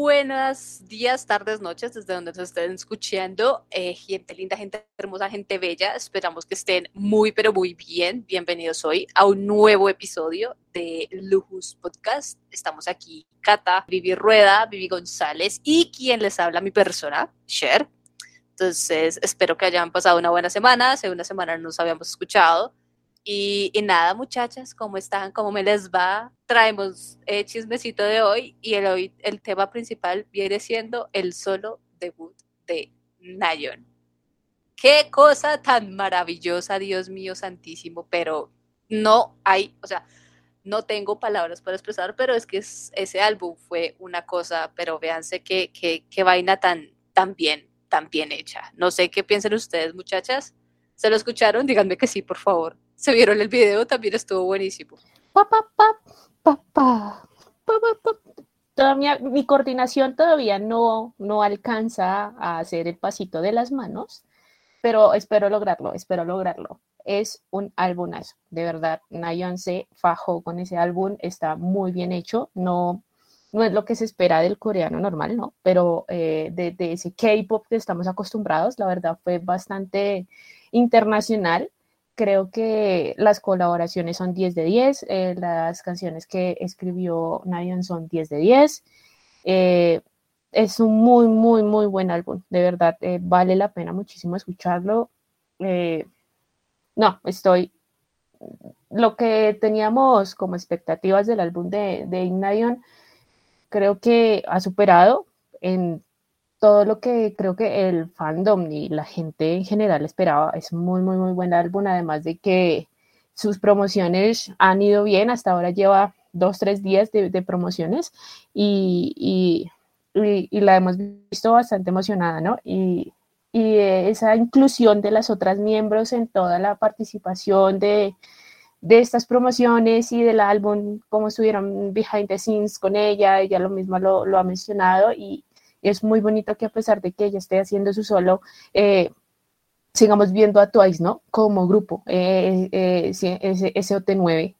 buenas días, tardes, noches, desde donde nos estén escuchando. Eh, gente linda, gente hermosa, gente bella. Esperamos que estén muy, pero muy bien. Bienvenidos hoy a un nuevo episodio de Lujus Podcast. Estamos aquí, Cata, Vivi Rueda, Vivi González y quien les habla, mi persona, Cher. Entonces, espero que hayan pasado una buena semana. Hace una semana nos habíamos escuchado. Y, nada, muchachas, ¿cómo están? ¿Cómo me les va? Traemos el chismecito de hoy y el, hoy, el tema principal viene siendo el solo debut de Nayon. Qué cosa tan maravillosa, Dios mío santísimo, pero no hay, o sea, no tengo palabras para expresar, pero es que ese álbum fue una cosa, pero véanse qué, qué, vaina tan, tan bien, tan bien hecha. No sé qué piensan ustedes, muchachas. ¿Se lo escucharon? Díganme que sí, por favor se vieron el video, también estuvo buenísimo. Todavía, mi coordinación todavía no, no alcanza a hacer el pasito de las manos, pero espero lograrlo, espero lograrlo. Es un álbumazo, de verdad. Nayon se fajó con ese álbum, está muy bien hecho, no, no es lo que se espera del coreano normal, ¿no? Pero eh, de, de ese K-pop que estamos acostumbrados, la verdad fue bastante internacional creo que las colaboraciones son 10 de 10, eh, las canciones que escribió Nayan son 10 de 10. Eh, es un muy, muy, muy buen álbum, de verdad, eh, vale la pena muchísimo escucharlo. no, estoy... Lo que teníamos como expectativas del álbum de, de creo que ha superado en todo lo que creo que el fandom y la gente en general esperaba. Es muy, muy, muy buen álbum, además de que sus promociones han ido bien, hasta ahora lleva dos, tres días de, promociones y, y, la hemos visto bastante emocionada, ¿no? Y esa inclusión de las otras miembros en toda la participación de, de estas promociones y del álbum, cómo estuvieron behind the scenes con ella, ella lo mismo lo, lo ha mencionado y, es muy bonito que a pesar de que ella esté haciendo su solo, eh, sigamos viendo a Twice, ¿no? Como grupo, eh, eh, SOT9,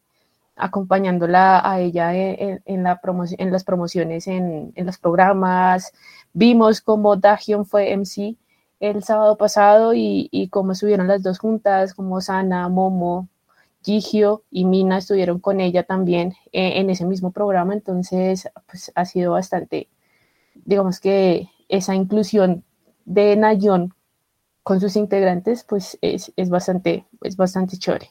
acompañándola a ella en, la en las promociones, en, los programas. Vimos cómo Dahyun fue MC el sábado pasado y, cómo estuvieron las dos juntas, como Sana, Momo, Gigio y Mina estuvieron con ella también en ese mismo programa, entonces pues ha sido bastante digamos que esa inclusión de Nayon con sus integrantes, pues es, bastante, es bastante chévere.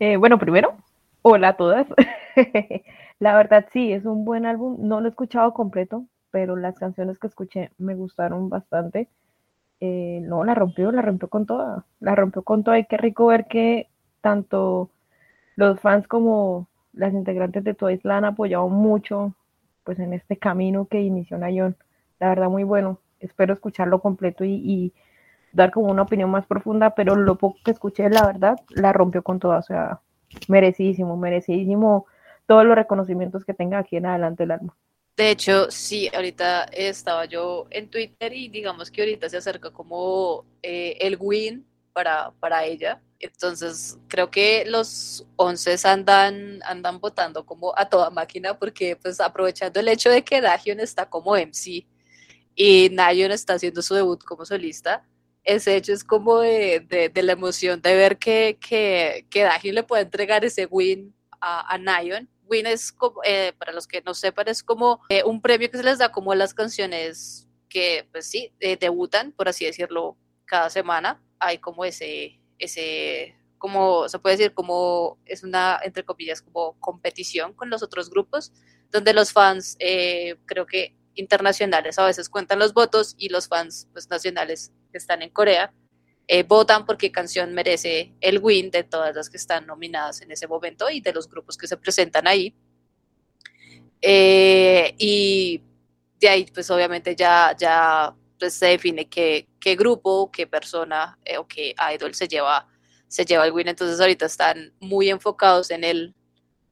Eh, bueno, primero, hola a todas. la verdad sí, es un buen álbum. No lo he escuchado completo, pero las canciones que escuché me gustaron bastante. Eh, no, la rompió, la rompió con toda. La rompió con toda. Y qué rico ver que tanto los fans como las integrantes de Twice la han apoyado mucho pues en este camino que inició Nayon. La verdad muy bueno. Espero escucharlo completo y, dar como una opinión más profunda, pero lo poco que escuché, la verdad, la rompió con todo. O sea, merecidísimo, merecidísimo todos los reconocimientos que tenga aquí en adelante el álbum. De hecho, sí, ahorita estaba yo en Twitter y digamos que ahorita se acerca como eh, el win para, para ella entonces, creo que los 11 andan, andan votando como a toda máquina porque pues aprovechando el hecho de que Dahyun está como MC y Nayon está haciendo su debut como solista, ese hecho es como de, de, la emoción de ver que, que, que le puede entregar ese win a, a Nayon. Win es como, eh, para los que no sepan, es como eh, un premio que se les da como a las canciones que, pues sí, eh, debutan, por así decirlo, cada semana. Hay como ese, ese, como se puede decir, como es una, entre comillas, como competición con los otros grupos, donde los fans, eh, creo que internacionales a veces cuentan los votos y los fans pues, nacionales que están en Corea eh, votan por qué canción merece el win de todas las que están nominadas en ese momento y de los grupos que se presentan ahí. Eh, y de ahí, pues obviamente ya, ya se define qué, qué grupo, qué persona eh, o qué idol se lleva, se lleva el win. Entonces ahorita están muy enfocados en el,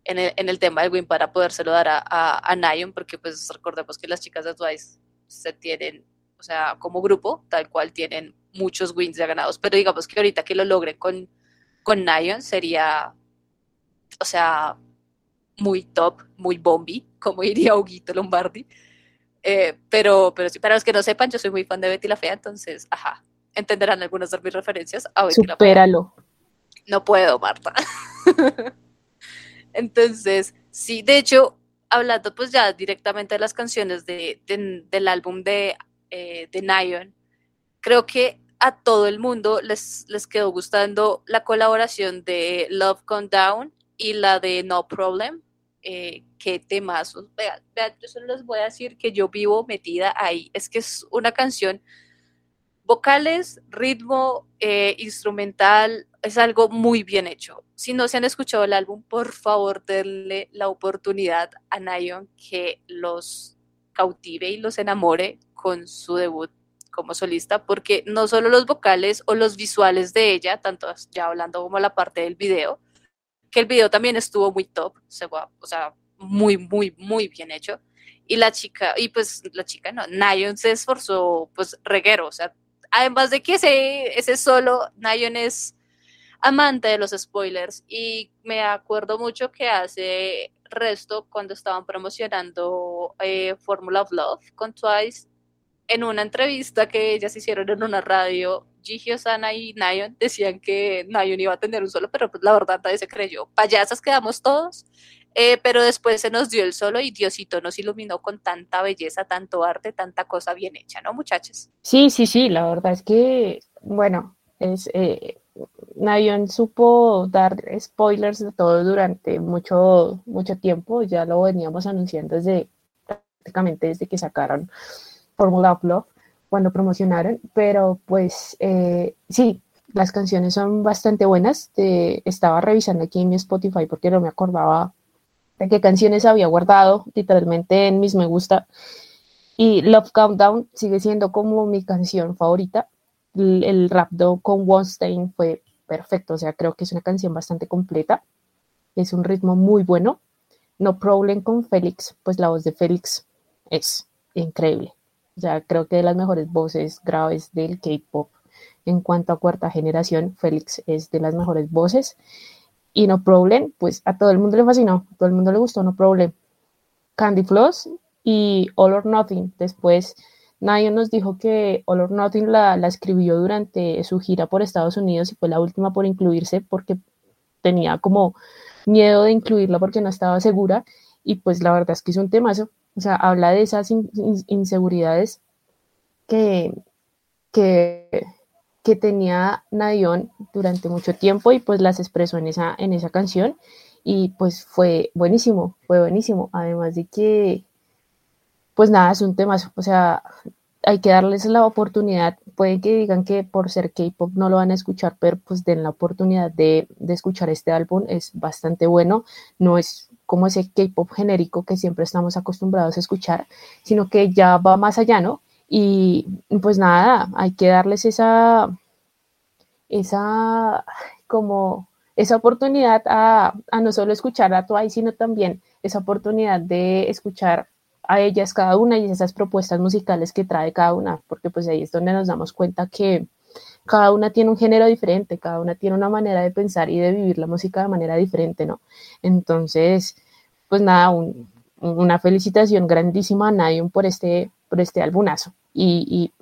en el, en el tema del win para podérselo dar a, a, a porque pues recordemos que las chicas de Twice se tienen, o sea, como grupo, tal cual tienen muchos wins ya ganados, pero digamos que ahorita que lo logren con, con Nayon sería, o sea, muy top, muy bombi, como diría Huguito Lombardi Eh, pero, pero sí, para los que no sepan, yo soy muy fan de Betty la Fea, entonces, ajá, entenderán algunas de mis referencias a Betty la Fea. Supéralo. No puedo, Marta. entonces, sí, de hecho, hablando pues ya directamente de las canciones de, de- del álbum de, eh, de Nyon, creo que a todo el mundo les, les quedó gustando la colaboración de Love Gone Down y la de No Problem. Eh, qué temazos. Vean, vean, yo solo les voy a decir que yo vivo metida ahí. Es que es una canción, vocales, ritmo, eh, instrumental, es algo muy bien hecho. Si no se han escuchado el álbum, por favor denle la oportunidad a Nyon que los cautive y los enamore con su debut como solista, porque no solo los vocales o los visuales de ella, tanto ya hablando como la parte del video, que el video también estuvo muy top, o sea, muy, muy, muy bien hecho. Y la chica, y pues la chica no, Nayon se esforzó, pues reguero, o sea, además de que ese, ese solo, Nayon es amante de los spoilers y me acuerdo mucho que hace resto cuando estaban promocionando eh, Formula of Love con Twice en una entrevista que ellas hicieron en una radio, Gigi Osana y Nayon decían que Nayon iba a tener un solo, pero pues la verdad nadie se creyó. Payasas quedamos todos, eh, pero después se nos dio el solo y Diosito nos iluminó con tanta belleza, tanto arte, tanta cosa bien hecha, ¿no, muchachos? Sí, sí, sí, la verdad es que, bueno, es, eh, Nayon supo dar spoilers de todo durante mucho, mucho tiempo, ya lo veníamos anunciando desde prácticamente desde que sacaron Formula of Love cuando promocionaron, pero pues eh, sí, las canciones son bastante buenas. Estaba revisando aquí en mi Spotify porque no me acordaba de qué canciones había guardado literalmente en mis me gusta. Y Love Countdown sigue siendo como mi canción favorita. El, el rap con Wonstein fue perfecto, o sea, creo que es una canción bastante completa. Es un ritmo muy bueno. No Problem con Félix, pues la voz de Félix es increíble. O sea, creo que de las mejores voces graves del K-pop. En cuanto a cuarta generación, Félix es de las mejores voces. Y No Problem, pues a todo el mundo le fascinó, a todo el mundo le gustó No Problem. Candy Floss y All or Nothing. Después, Nayo nos dijo que All or Nothing la, la escribió durante su gira por Estados Unidos y fue la última por incluirse porque tenía como miedo de incluirla porque no estaba segura. Y pues la verdad es que es un temazo. O sea, habla de esas in inseguridades que, que, que tenía Nayon durante mucho tiempo y pues las expresó en esa, en esa canción. Y pues fue buenísimo, fue buenísimo. Además de que, pues nada, es un tema, o sea, hay que darles la oportunidad. Pueden que digan que por ser K-pop no lo van a escuchar, pero pues den la oportunidad de, de escuchar este álbum. Es bastante bueno. No es como ese K-pop genérico que siempre estamos acostumbrados a escuchar, sino que ya va más allá, ¿no? Y pues nada, hay que darles esa, esa, como, esa oportunidad a, a no solo escuchar a Twice, sino también esa oportunidad de escuchar a ellas cada una y esas propuestas musicales que trae cada una, porque pues ahí es donde nos damos cuenta que cada una tiene un género diferente, cada una tiene una manera de pensar y de vivir la música de manera diferente, ¿no? Entonces, pues nada, un, una felicitación grandísima a Nayon por este, por este albumazo. Y,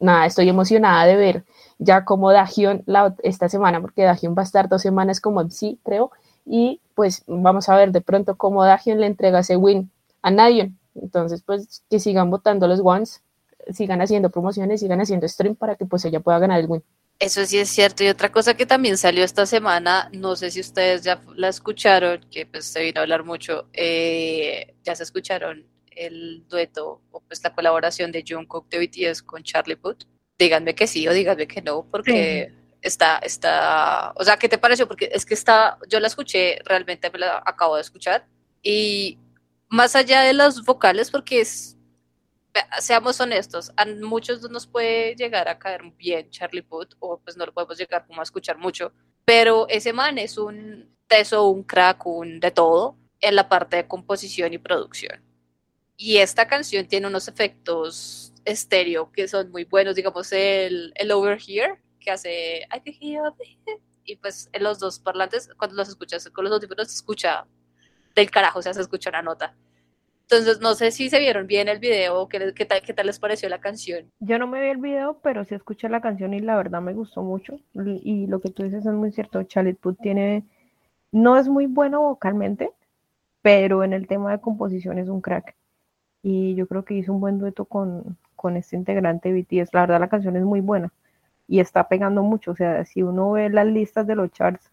nada, estoy emocionada de ver ya como Dagion la, esta semana, porque Dagion va a estar dos semanas como MC, creo, y pues vamos a ver de pronto cómo Dagion le entrega ese win a Nayon. Entonces, pues que sigan votando los ones, sigan haciendo promociones, sigan haciendo stream para que pues ella pueda ganar el win. Eso sí es cierto. Y otra cosa que también salió esta semana, no sé si ustedes ya la escucharon, que pues se vino a hablar mucho, eh, ya se escucharon el dueto o pues la colaboración de Jungkook de BTS con Charlie Puth. Díganme que sí o díganme que no, porque sí. está, está, o sea, ¿qué te pareció? Porque es que está, yo la escuché, realmente me la acabo de escuchar y más allá de los vocales, porque es, seamos honestos, a muchos nos puede llegar a caer bien Charlie Puth, o pues no lo podemos llegar como a escuchar mucho, pero ese man es un teso, un crack, un de todo en la parte de composición y producción. Y esta canción tiene unos efectos estéreo que son muy buenos, digamos el, el Over Here, que hace I can hear y pues en los dos parlantes, cuando los escuchas con los audífonos, se escucha del carajo, o sea, se escucha una nota. Entonces, no sé si se vieron bien el video o qué, tal, qué tal les pareció la canción. Yo no me vi el video, pero sí escuché la canción y la verdad me gustó mucho. Y lo que tú dices es muy cierto. Chalet Put tiene, no es muy bueno vocalmente, pero en el tema de composición es un crack. Y yo creo que hizo un buen dueto con, con este integrante de BTS. La verdad la canción es muy buena y está pegando mucho. O sea, si uno ve las listas de los charts,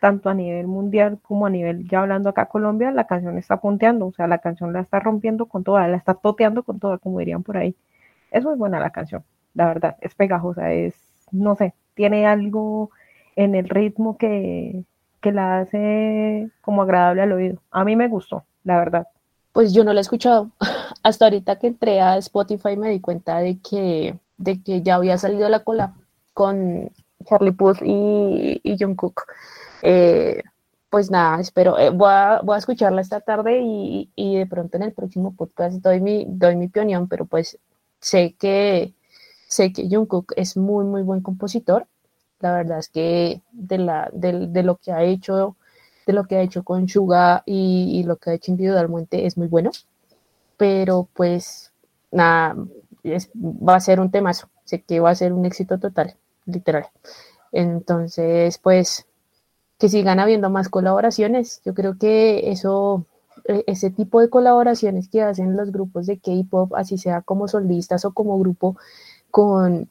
tanto a nivel mundial como a nivel, ya hablando acá Colombia, la canción está punteando, o sea, la canción la está rompiendo con toda, la está toteando con toda, como dirían por ahí. Es muy buena la canción, la verdad, es pegajosa, es, no sé, tiene algo en el ritmo que, que la hace como agradable al oído. A mí me gustó, la verdad. Pues yo no la he escuchado. Hasta ahorita que entré a Spotify me di cuenta de que, de que ya había salido la cola con Charlie Puth y, y Jungkook. Eh, pues nada, espero, eh, voy, a, voy, a, escucharla esta tarde y, y, de pronto en el próximo podcast doy mi, doy mi opinión, pero pues sé que, sé que Jungkook es muy, muy buen compositor. La verdad es que de, la, de, de lo que ha hecho, de lo que ha hecho con Suga y, y, lo que ha hecho individualmente es muy bueno. Pero pues nada, es, va a ser un temazo. Sé que va a ser un éxito total, literal. Entonces, pues que sigan habiendo más colaboraciones. Yo creo que eso, e, ese tipo de colaboraciones que hacen los grupos de K-pop, así sea como solistas o como grupo con,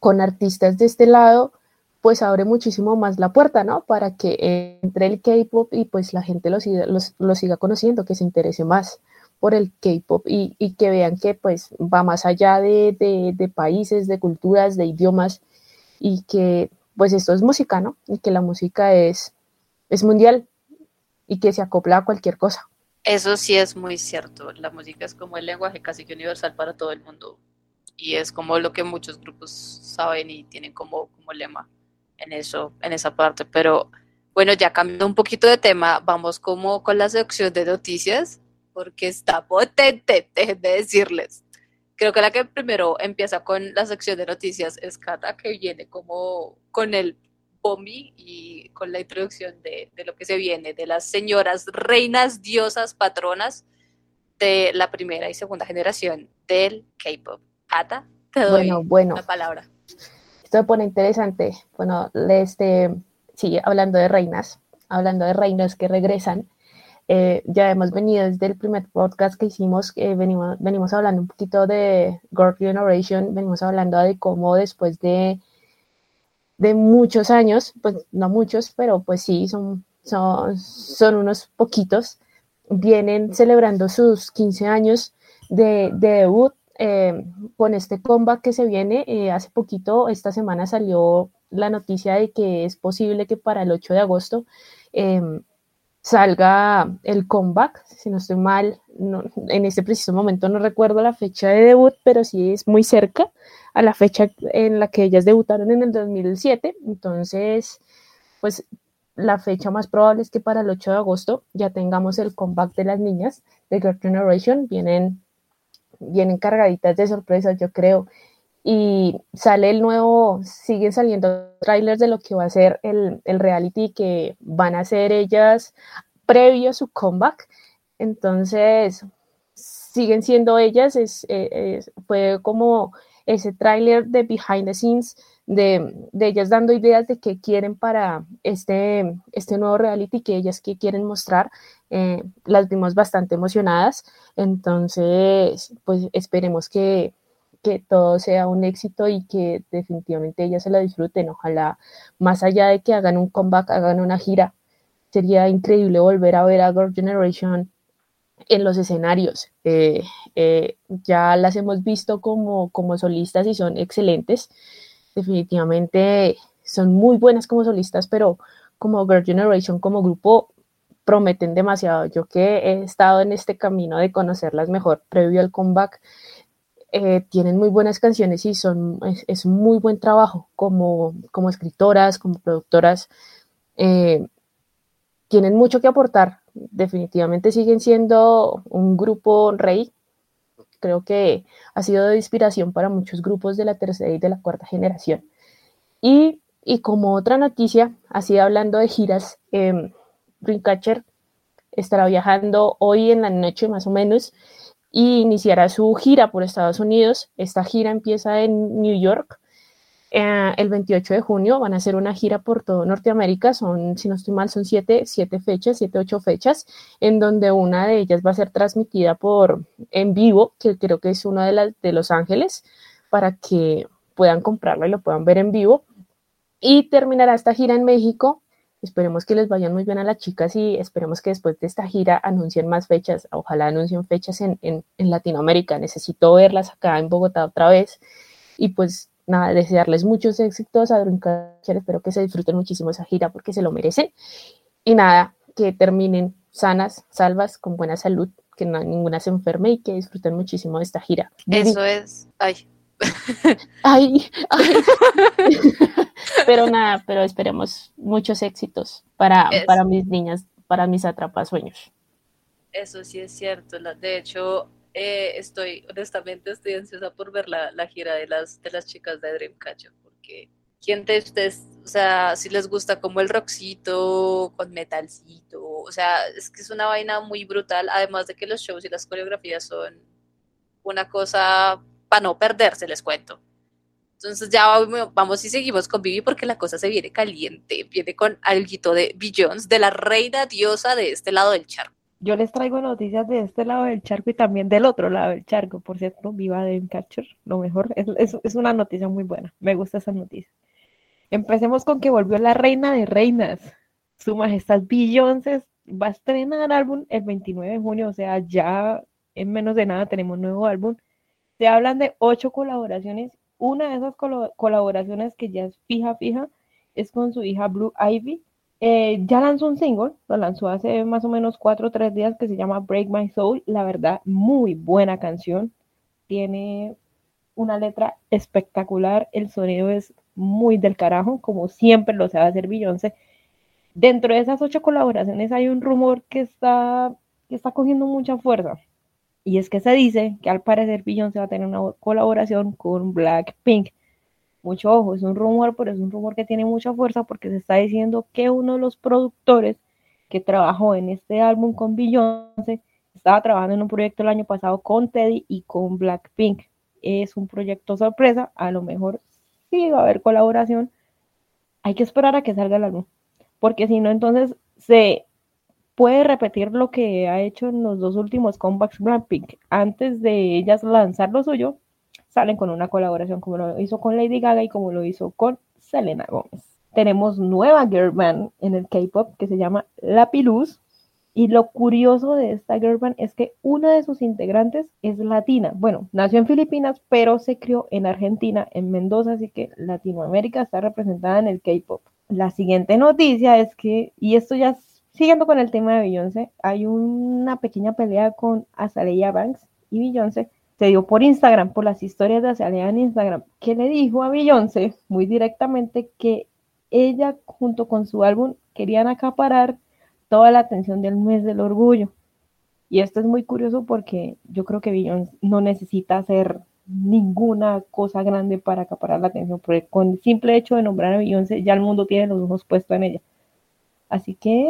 con artistas de este lado, pues abre muchísimo más la puerta, ¿no? Para que entre el K-pop y pues la gente lo siga, lo siga conociendo, que se interese más por el K-pop y, y, que vean que pues va más allá de, de países, de culturas, de idiomas y que pues esto es música, ¿no? Y que la música es, es mundial y que se acopla a cualquier cosa. Eso sí es muy cierto. La música es como el lenguaje casi que universal para todo el mundo. Y es como lo que muchos grupos saben y tienen como, como lema en eso, en esa parte. Pero bueno, ya cambiando un poquito de tema, vamos como con la sección de noticias, porque está potente, déjenme decirles creo que la que primero empieza con la sección de noticias es Kata, que viene como con el bombi y con la introducción de, de, lo que se viene, de las señoras reinas, diosas, patronas de la primera y segunda generación del K-pop. Kata, te doy bueno, bueno. la palabra. Esto me pone interesante. Bueno, este, sí, hablando de reinas, hablando de reinas que regresan, eh, ya hemos venido desde el primer podcast que hicimos, eh, venimos, venimos hablando un poquito de Girl Generation, venimos hablando de cómo después de, de muchos años, pues no muchos, pero pues sí, son, son, son unos poquitos, vienen celebrando sus 15 años de, de debut eh, con este comeback que se viene. Eh, hace poquito, esta semana salió la noticia de que es posible que para el 8 de agosto eh, salga el comeback, si no estoy mal, en este preciso momento no recuerdo la fecha de debut, pero sí es muy cerca a la fecha en la que ellas debutaron en el 2007, entonces, pues la fecha más probable es que para el 8 de agosto ya tengamos el comeback de las niñas de Girl Generation, vienen, vienen cargaditas de sorpresas, yo creo, y sale el nuevo, siguen saliendo trailers de lo que va a ser el, el reality que van a hacer ellas previo a su comeback. Entonces, siguen siendo ellas, es, eh, es, fue como ese tráiler de behind the scenes de, de, ellas dando ideas de qué quieren para este, este nuevo reality que ellas que quieren mostrar. Eh, las vimos bastante emocionadas, entonces pues esperemos que, que todo sea un éxito y que definitivamente ellas se la disfruten. Ojalá, más allá de que hagan un comeback, hagan una gira, sería increíble volver a ver a Girl Generation en los escenarios. Eh, eh, ya las hemos visto como, como solistas y son excelentes. Definitivamente son muy buenas como solistas, pero como Girl Generation, como grupo, prometen demasiado. Yo que he estado en este camino de conocerlas mejor previo al comeback, eh, tienen muy buenas canciones y son, es, es muy buen trabajo como, como escritoras, como productoras. Eh, tienen mucho que aportar. Definitivamente siguen siendo un grupo rey. Creo que ha sido de inspiración para muchos grupos de la tercera y de la cuarta generación. Y, y como otra noticia, así hablando de giras, eh, Dreamcatcher estará viajando hoy en la noche más o menos y iniciará su gira por Estados Unidos. Esta gira empieza en New York eh, el 28 de junio. Van a hacer una gira por todo Norteamérica. Son, si no estoy mal, son siete, siete fechas, siete, ocho fechas, en donde una de ellas va a ser transmitida por en vivo, que creo que es una de las de Los Ángeles, para que puedan comprarla y lo puedan ver en vivo. Y terminará esta gira en México Esperemos que les vayan muy bien a las chicas y esperemos que después de esta gira anuncien más fechas. Ojalá anuncien fechas en, en, Latinoamérica. Necesito verlas acá en Bogotá otra vez. Y pues nada, desearles muchos éxitos a Dreamcatcher. Espero que se disfruten muchísimo esa gira porque se lo merecen. Y nada, que terminen sanas, salvas, con buena salud, que no, ninguna se enferme y que disfruten muchísimo de esta gira. Eso es. Ay. ay, ay. Pero nada, pero esperemos muchos éxitos para, para mis niñas, para mis atrapasueños. Eso sí es cierto. De hecho, eh, estoy, honestamente, estoy ansiosa por ver la, gira de las, de las chicas de Dreamcatcher, porque ¿quién de ustedes, o sea, si les gusta como el rockcito con metalcito? O sea, es que es una vaina muy brutal, además de que los shows y las coreografías son una cosa para no perderse, les cuento. Entonces ya vamos y seguimos con Vivi porque la cosa se viene caliente, viene con algo de Billions, de la reina diosa de este lado del charco. Yo les traigo noticias de este lado del charco y también del otro lado del charco, por cierto, viva Dreamcatcher, lo mejor, es, es, una noticia muy buena, me gusta esa noticia. Empecemos con que volvió la reina de reinas, su majestad Beyoncé va a estrenar álbum el 29 de junio, o sea, ya en menos de nada tenemos nuevo álbum. Se hablan de ocho colaboraciones una de esas colaboraciones que ya es fija, fija, es con su hija Blue Ivy. Eh, ya lanzó un single, lo lanzó hace más o menos cuatro o tres días que se llama Break My Soul. La verdad, muy buena canción. Tiene una letra espectacular. El sonido es muy del carajo, como siempre lo sabe hacer Beyoncé. Dentro de esas ocho colaboraciones hay un rumor que está, que está cogiendo mucha fuerza. Y es que se dice que al parecer Beyoncé va a tener una colaboración con Blackpink. Mucho ojo, es un rumor, pero es un rumor que tiene mucha fuerza porque se está diciendo que uno de los productores que trabajó en este álbum con Beyoncé estaba trabajando en un proyecto el año pasado con Teddy y con Blackpink. Es un proyecto sorpresa, a lo mejor sí va a haber colaboración. Hay que esperar a que salga el álbum, porque si no, entonces se puede repetir lo que ha hecho en los dos últimos comebacks Blackpink. Antes de ellas lanzar lo suyo, salen con una colaboración como lo hizo con Lady Gaga y como lo hizo con Selena Gomez. Tenemos nueva girl band en el K-pop que se llama La Piluz. Y lo curioso de esta girl band es que una de sus integrantes es latina. Bueno, nació en Filipinas, pero se crió en Argentina, en Mendoza, así que Latinoamérica está representada en el K-pop. La siguiente noticia es que, y esto ya Siguiendo con el tema de Beyoncé, hay una pequeña pelea con Azalea Banks y Beyoncé. Se dio por Instagram, por las historias de Azalea en Instagram, que le dijo a Beyoncé muy directamente que ella junto con su álbum querían acaparar toda la atención del mes del orgullo. Y esto es muy curioso porque yo creo que Beyoncé no necesita hacer ninguna cosa grande para acaparar la atención, porque con el simple hecho de nombrar a Beyoncé ya el mundo tiene los ojos puestos en ella. Así que,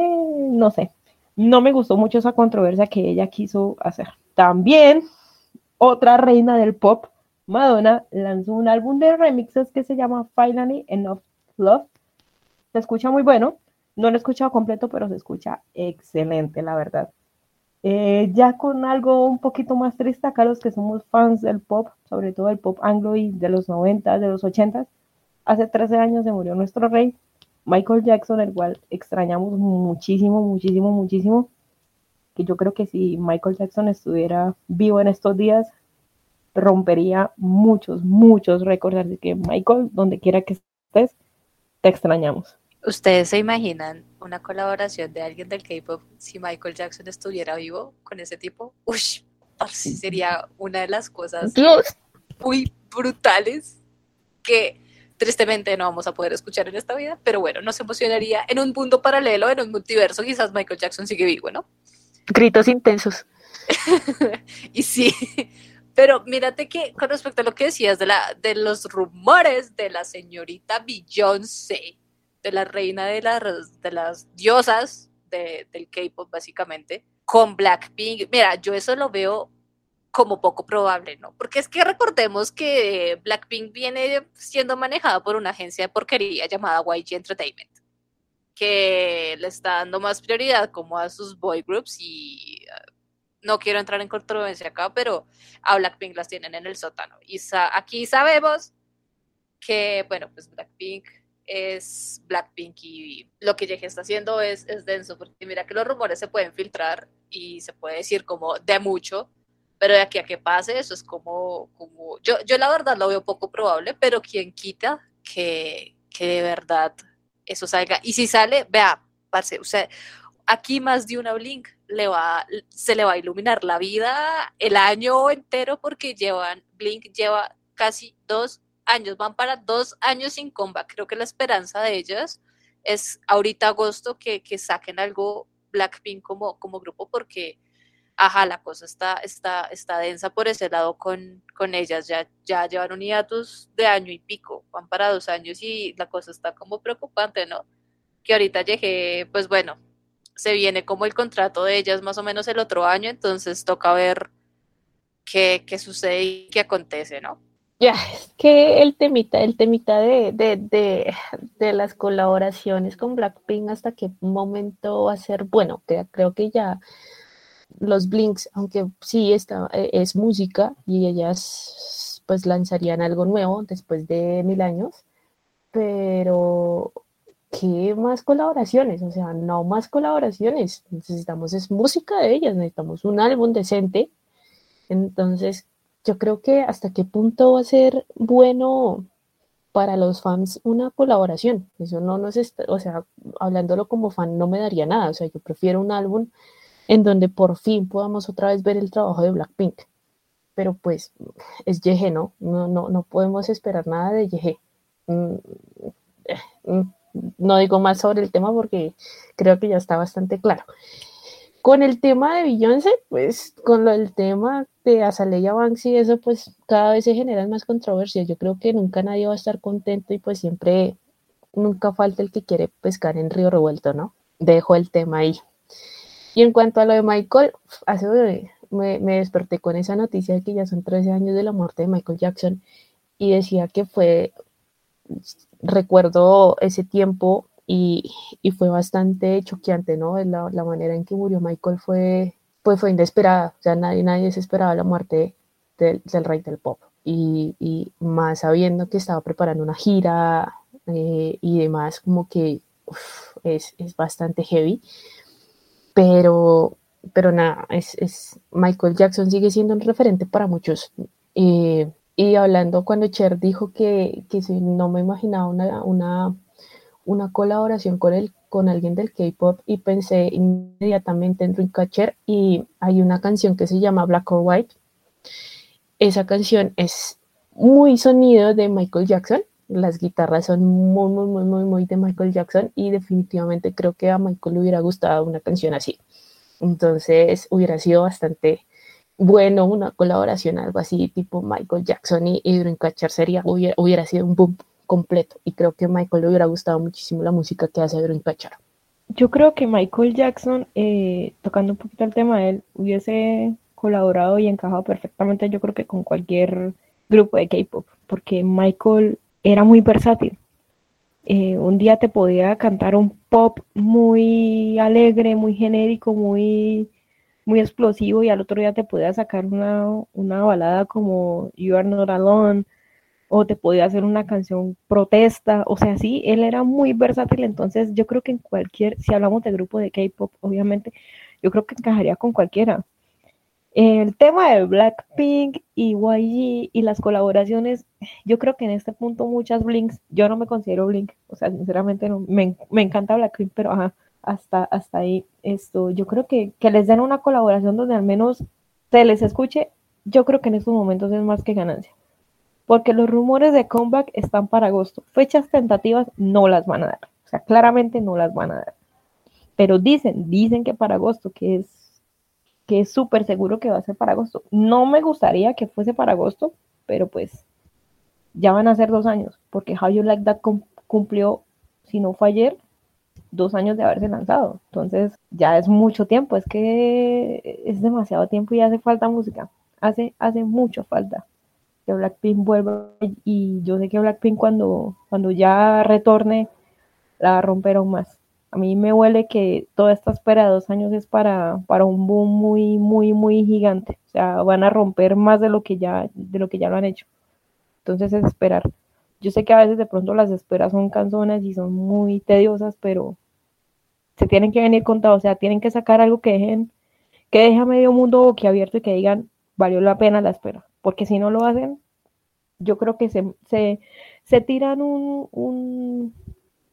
no sé, no me gustó mucho esa controversia que ella quiso hacer. También, otra reina del pop, Madonna, lanzó un álbum de remixes que se llama Finally Enough Love. Se escucha muy bueno. No lo he escuchado completo, pero se escucha excelente, la verdad. Eh, ya con algo un poquito más triste, acá los que somos fans del pop, sobre todo el pop anglo y de los 90, de los 80, hace 13 años se murió nuestro rey, Michael Jackson, el cual extrañamos muchísimo, muchísimo, muchísimo. Que yo creo que si Michael Jackson estuviera vivo en estos días, rompería muchos, muchos récords. Así que Michael, donde quiera que estés, te extrañamos. ¿Ustedes se imaginan una colaboración de alguien del K-pop si Michael Jackson estuviera vivo con ese tipo? Uy, sería una de las cosas muy brutales que tristemente no vamos a poder escuchar en esta vida, pero bueno, nos emocionaría en un mundo paralelo, en un multiverso, quizás Michael Jackson sigue vivo, ¿no? Gritos intensos. y sí, pero mírate que con respecto a lo que decías de, la, de los rumores de la señorita Beyoncé, de la reina de las, de las diosas de, del K-pop básicamente, con Blackpink. Mira, yo eso lo veo como poco probable, ¿no? Porque es que recordemos que Blackpink viene siendo manejada por una agencia de porquería llamada YG Entertainment, que le está dando más prioridad como a sus boy groups y uh, no quiero entrar en controversia acá, pero a Blackpink las tienen en el sótano. Y aquí sabemos que, bueno, pues Blackpink es Blackpink y lo que Yeji está haciendo es, es denso, porque mira que los rumores se pueden filtrar y se puede decir como de mucho, pero de aquí a que pase eso es como, como yo, yo la verdad lo veo poco probable, pero quien quita que, que de verdad eso salga. Y si sale, vea, parce, o sea, aquí más de una Blink le va, se le va a iluminar la vida el año entero porque llevan, Blink lleva casi dos años, van para dos años sin comba. Creo que la esperanza de ellas es ahorita agosto que, que saquen algo Blackpink como, como grupo porque ajá, la cosa está, está, está densa por ese lado con, con ellas, ya, ya llevan un hiatus de año y pico, van para dos años y la cosa está como preocupante, ¿no? Que ahorita llegué, pues bueno, se viene como el contrato de ellas más o menos el otro año, entonces toca ver qué, qué sucede y qué acontece, ¿no? Ya, es que el temita, el temita de, de, de, de, las colaboraciones con Blackpink, hasta qué momento va a ser, bueno, creo que ya los Blinks, aunque sí está, eh, es música y ellas pues lanzarían algo nuevo después de mil años, pero ¿qué más colaboraciones? O sea, no más colaboraciones, necesitamos es música de ellas, necesitamos un álbum decente, entonces yo creo que hasta qué punto va a ser bueno para los fans una colaboración, eso no nos está, o sea, hablándolo como fan no me daría nada, o sea, yo prefiero un álbum en donde por fin podamos otra vez ver el trabajo de Blackpink. Pero pues es Yeje, ¿no? No, no, no podemos esperar nada de Yeje. Mm, eh, mm, no digo más sobre el tema porque creo que ya está bastante claro. Con el tema de Beyoncé, pues con el tema de Azalea Banks y eso, pues cada vez se generan más controversias. Yo creo que nunca nadie va a estar contento y pues siempre, nunca falta el que quiere pescar en río revuelto, ¿no? Dejo el tema ahí. Y en cuanto a lo de Michael, hace, me, me, desperté con esa noticia de que ya son 13 años de la muerte de Michael Jackson y decía que fue, recuerdo ese tiempo y, y fue bastante choqueante, ¿no? La, la, manera en que murió Michael fue, pues fue inesperada, o sea, nadie, nadie se esperaba la muerte del, del rey del pop. Y, y, más sabiendo que estaba preparando una gira eh, y demás, como que uf, es, es bastante heavy pero, pero nada, es, es, Michael Jackson sigue siendo un referente para muchos. Eh, y hablando cuando Cher dijo que, que no me imaginaba una, una, una colaboración con, el, con alguien del K-pop y pensé inmediatamente en Dreamcatcher y hay una canción que se llama Black or White. Esa canción es muy sonido de Michael Jackson las guitarras son muy, muy, muy, muy, muy de Michael Jackson y definitivamente creo que a Michael le hubiera gustado una canción así. Entonces hubiera sido bastante bueno una colaboración, algo así tipo Michael Jackson y, y Dreamcatcher sería, hubiera, hubiera sido un boom completo y creo que a Michael le hubiera gustado muchísimo la música que hace Dreamcatcher. Yo creo que Michael Jackson, eh, tocando un poquito el tema de él, hubiese colaborado y encajado perfectamente, yo creo que con cualquier grupo de K-pop, porque Michael era muy versátil. Eh, un día te podía cantar un pop muy alegre, muy genérico, muy, muy explosivo y al otro día te podía sacar una, una balada como You Are Not Alone o te podía hacer una canción protesta, o sea, sí, él era muy versátil, entonces yo creo que en cualquier, si hablamos de grupo de K-pop, obviamente, yo creo que encajaría con cualquiera. El tema de Blackpink y YG y las colaboraciones, yo creo que en este punto muchas Blinks, yo no me considero Blink, o sea, sinceramente no, me, me encanta Blackpink, pero ajá, hasta, hasta ahí, esto, yo creo que, que les den una colaboración donde al menos se les escuche, yo creo que en estos momentos es más que ganancia. Porque los rumores de comeback están para agosto. Fechas tentativas no las van a dar. O sea, claramente no las van a dar. Pero dicen, dicen que para agosto, que es que es súper seguro que va a ser para agosto. No me gustaría que fuese para agosto, pero pues ya van a ser dos años, porque How You Like That cumplió, si no fue ayer, dos años de haberse lanzado. Entonces ya es mucho tiempo, es que es demasiado tiempo y hace falta música. Hace, hace mucho falta que Blackpink vuelva y yo sé que Blackpink cuando, cuando ya retorne la va a romper aún más. A mí me huele que toda esta espera de dos años es para, para un boom muy, muy, muy gigante. O sea, van a romper más de lo que ya, de lo que ya lo han hecho. Entonces es esperar. Yo sé que a veces de pronto las esperas son canzones y son muy tediosas, pero se tienen que venir contados, o sea, tienen que sacar algo que dejen, que deje a medio mundo boquiabierto y que digan, valió la pena la espera, porque si no lo hacen, yo creo que se, se, tiran un, un,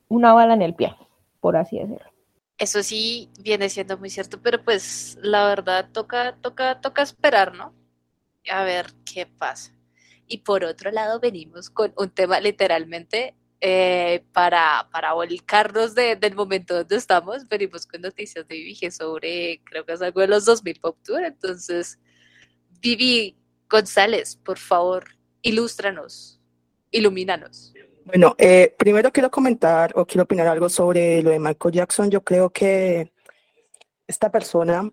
una bala en el pie, por así decirlo. Eso sí viene siendo muy cierto, pero pues la verdad toca, toca, toca esperar, ¿no? A ver qué pasa. Y por otro lado, venimos con un tema literalmente eh, para, para volcarnos del momento donde estamos. Venimos con noticias de Vivi sobre, creo que es algo de los 2000 Pop Tour. Entonces, Vivi González, por favor, ilústranos, ilumínanos. Bueno, eh, primero quiero comentar o quiero opinar algo sobre lo de Michael Jackson. Yo creo que esta persona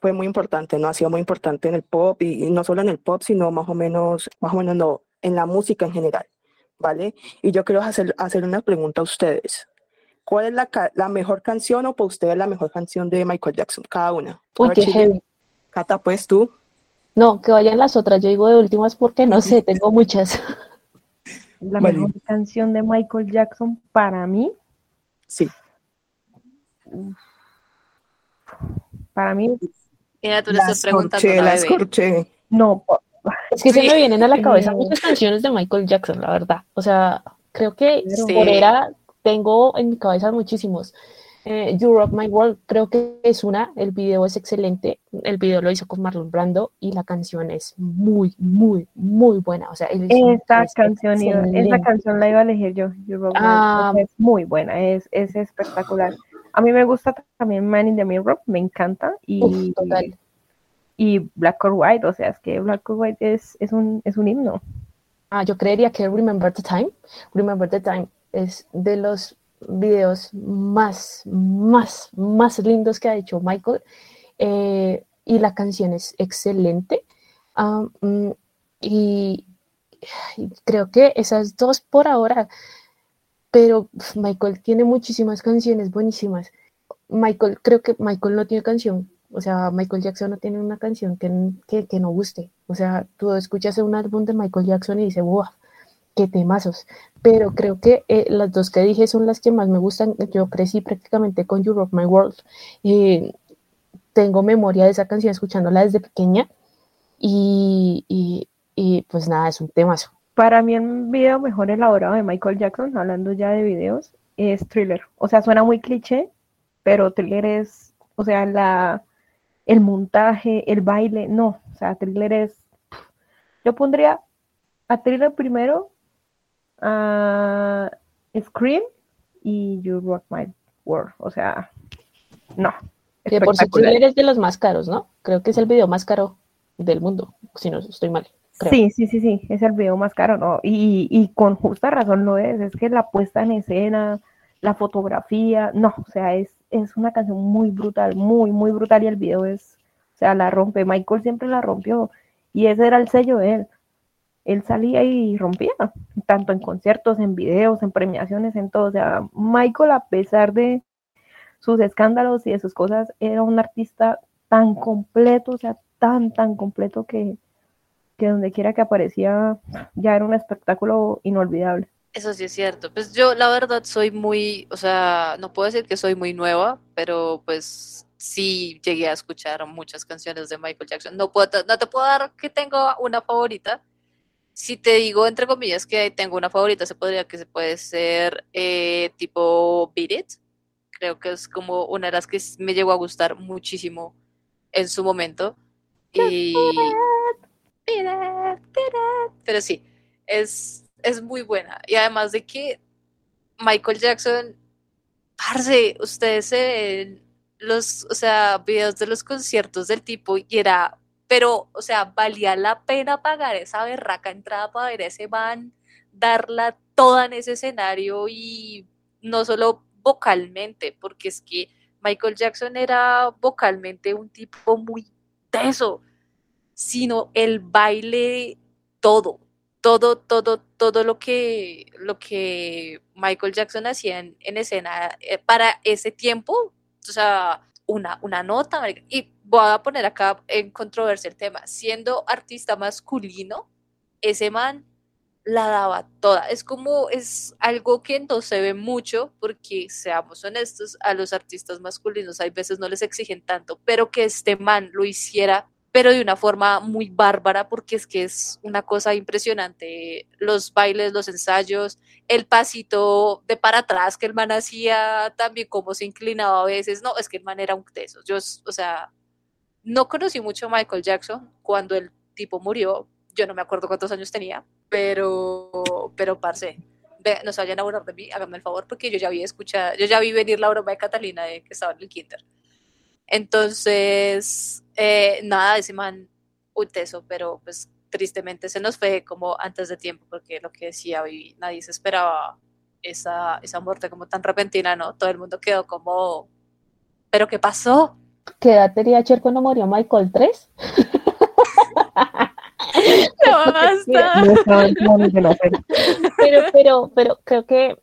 fue muy importante, ¿no? Ha sido muy importante en el pop y, no solo en el pop, sino más o menos, más o menos no, en la música en general, ¿vale? Y yo quiero hacer, hacer una pregunta a ustedes. ¿Cuál es la, la mejor canción o para ustedes la mejor canción de Michael Jackson? Cada una. Uy, qué heavy. Cata, pues tú. No, que vayan las otras. Yo digo de últimas porque no sé, tengo muchas. La mejor canción de Michael Jackson para mí. Sí. Para mí Mira, tú le estás preguntando la escorché. No, es que se me vienen a la cabeza muchas canciones de Michael Jackson, la verdad. O sea, creo que por era tengo en mi cabeza muchísimos. Eh, you Rock My World creo que es una, el video es excelente, el video lo hizo con Marlon Brando y la canción es muy, muy, muy buena. O sea, esta canción, esa canción la iba a elegir yo, You Rock My World, ah. es muy buena, es, es espectacular. A mí me gusta también Man in the Mirror, me encanta. Y, y Black or White, o sea, es que Black or White es, es, un, es un himno. Ah, yo creería que Remember the Time. Remember the Time es de los videos más, más, más lindos que ha hecho Michael. Eh, y la canción es excelente. Ah, mm, y, creo que esas dos por ahora pero Michael tiene muchísimas canciones buenísimas. Michael, creo que Michael no tiene canción, o sea, Michael Jackson no tiene una canción que, que, no guste. O sea, tú escuchas un álbum de Michael Jackson y dices, wow, qué temazos. Pero creo que eh, las dos que dije son las que más me gustan. Yo crecí prácticamente con You Rock My World. y tengo memoria de esa canción escuchándola desde pequeña. Y, y, y pues nada, es un temazo. Para mí el video mejor elaborado de Michael Jackson, hablando ya de videos, es Thriller. O sea, suena muy cliché, pero Thriller es, o sea, la, el montaje, el baile, no, o sea, Thriller es, yo pondría a Thriller primero, a Scream y You Rock My World, o sea, no. Que por si Thriller es de los más caros, ¿no? Creo que es el video más caro del mundo, si no estoy mal. Sí, sí, sí, sí, es el video más caro, ¿no? Y, y con justa razón lo es, es que la puesta en escena, la fotografía, no, o sea, es, es una canción muy brutal, muy, muy brutal y el video es, o sea, la rompe, Michael siempre la rompió y ese era el sello de él. Él salía y rompía, tanto en conciertos, en videos, en premiaciones, en todo. O sea, Michael, a pesar de sus escándalos y de sus cosas, era un artista tan completo, o sea, tan, tan completo que, que donde quiera que aparecía ya era un espectáculo inolvidable. Eso sí es cierto. Pues yo la verdad soy muy, o sea, no puedo decir que soy muy nueva, pero pues sí llegué a escuchar muchas canciones de Michael Jackson. No, puedo, no te puedo dar que tengo una favorita. Si te digo, entre comillas, que tengo una favorita, se podría que se puede ser eh, tipo Beat It. Creo que es como una de las que me llegó a gustar muchísimo en su momento. Y pero sí, es, es muy buena. Y además de que Michael Jackson, parce, ustedes ven los, o sea, videos de los conciertos del tipo y era, pero, o sea, valía la pena pagar esa berraca entrada para ver a ese man, darla toda en ese escenario y no solo vocalmente, porque es que Michael Jackson era vocalmente un tipo muy teso, sino el baile, todo, todo, todo, todo lo que, lo que Michael Jackson hacía en, escena eh, para ese tiempo, o sea, una, una nota, y voy a poner acá en controversia el tema, siendo artista masculino, ese man la daba toda. Es como, es algo que no se ve mucho, porque seamos honestos, a los artistas masculinos hay veces no les exigen tanto, pero que este man lo hiciera, pero de una forma muy bárbara, porque es que es una cosa impresionante. Los bailes, los ensayos, el pasito de para atrás que el man hacía, también como se inclinaba a veces. No, es que el man era un teso. Yo, o sea, no conocí mucho a Michael Jackson cuando el tipo murió, yo no me acuerdo cuántos años tenía, pero, pero parce, no se vayan a burlar de mí, háganme el favor, porque yo ya vi escuchado, yo ya vi venir la broma de Catalina de que estaba en el kinder. Entonces, eh, nada, ese man, un teso, pero pues tristemente se nos fue como antes de tiempo, porque lo que decía, y nadie se esperaba esa, esa muerte como tan repentina, ¿no? Todo el mundo quedó como, ¿pero qué pasó? ¿Qué edad tenía Cher cuando murió Michael 3? No, basta. pero, pero, pero creo que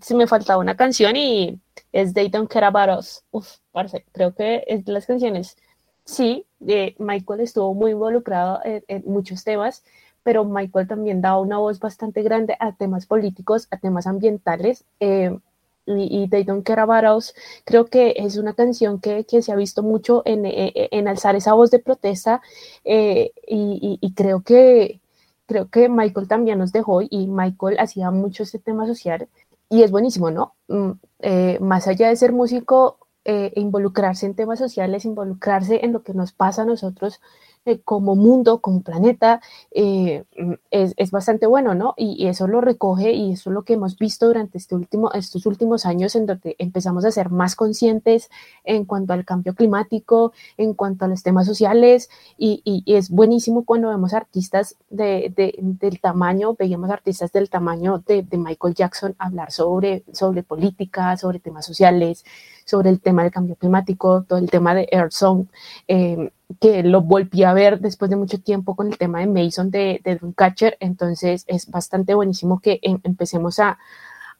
se me faltaba una canción y es They Don't Care About Us. Uf, parce, creo que es de las canciones. Sí, eh, Michael estuvo muy involucrado en, en, muchos temas, pero Michael también daba una voz bastante grande a temas políticos, a temas ambientales. Eh, y, They Don't Care About Us, creo que es una canción que, que se ha visto mucho en, en, eh, en, alzar esa voz de protesta eh, y, y, creo que creo que Michael también nos dejó y Michael hacía mucho este tema social y es buenísimo, ¿no? Mm, eh, más allá de ser músico, eh, involucrarse en temas sociales, involucrarse en lo que nos pasa a nosotros eh, como mundo, como planeta, eh, mm, es, es, bastante bueno, ¿no? Y, eso lo recoge y eso es lo que hemos visto durante este último, estos últimos años en donde empezamos a ser más conscientes en cuanto al cambio climático, en cuanto a los temas sociales y, y, y es buenísimo cuando vemos artistas de, de, del tamaño, veíamos artistas del tamaño de, de Michael Jackson hablar sobre, sobre política, sobre temas sociales, sobre el tema del cambio climático, todo el tema de Earth Song. Eh, que lo volví a ver después de mucho tiempo con el tema de Mason de, de Dreamcatcher, entonces es bastante buenísimo que em, empecemos a,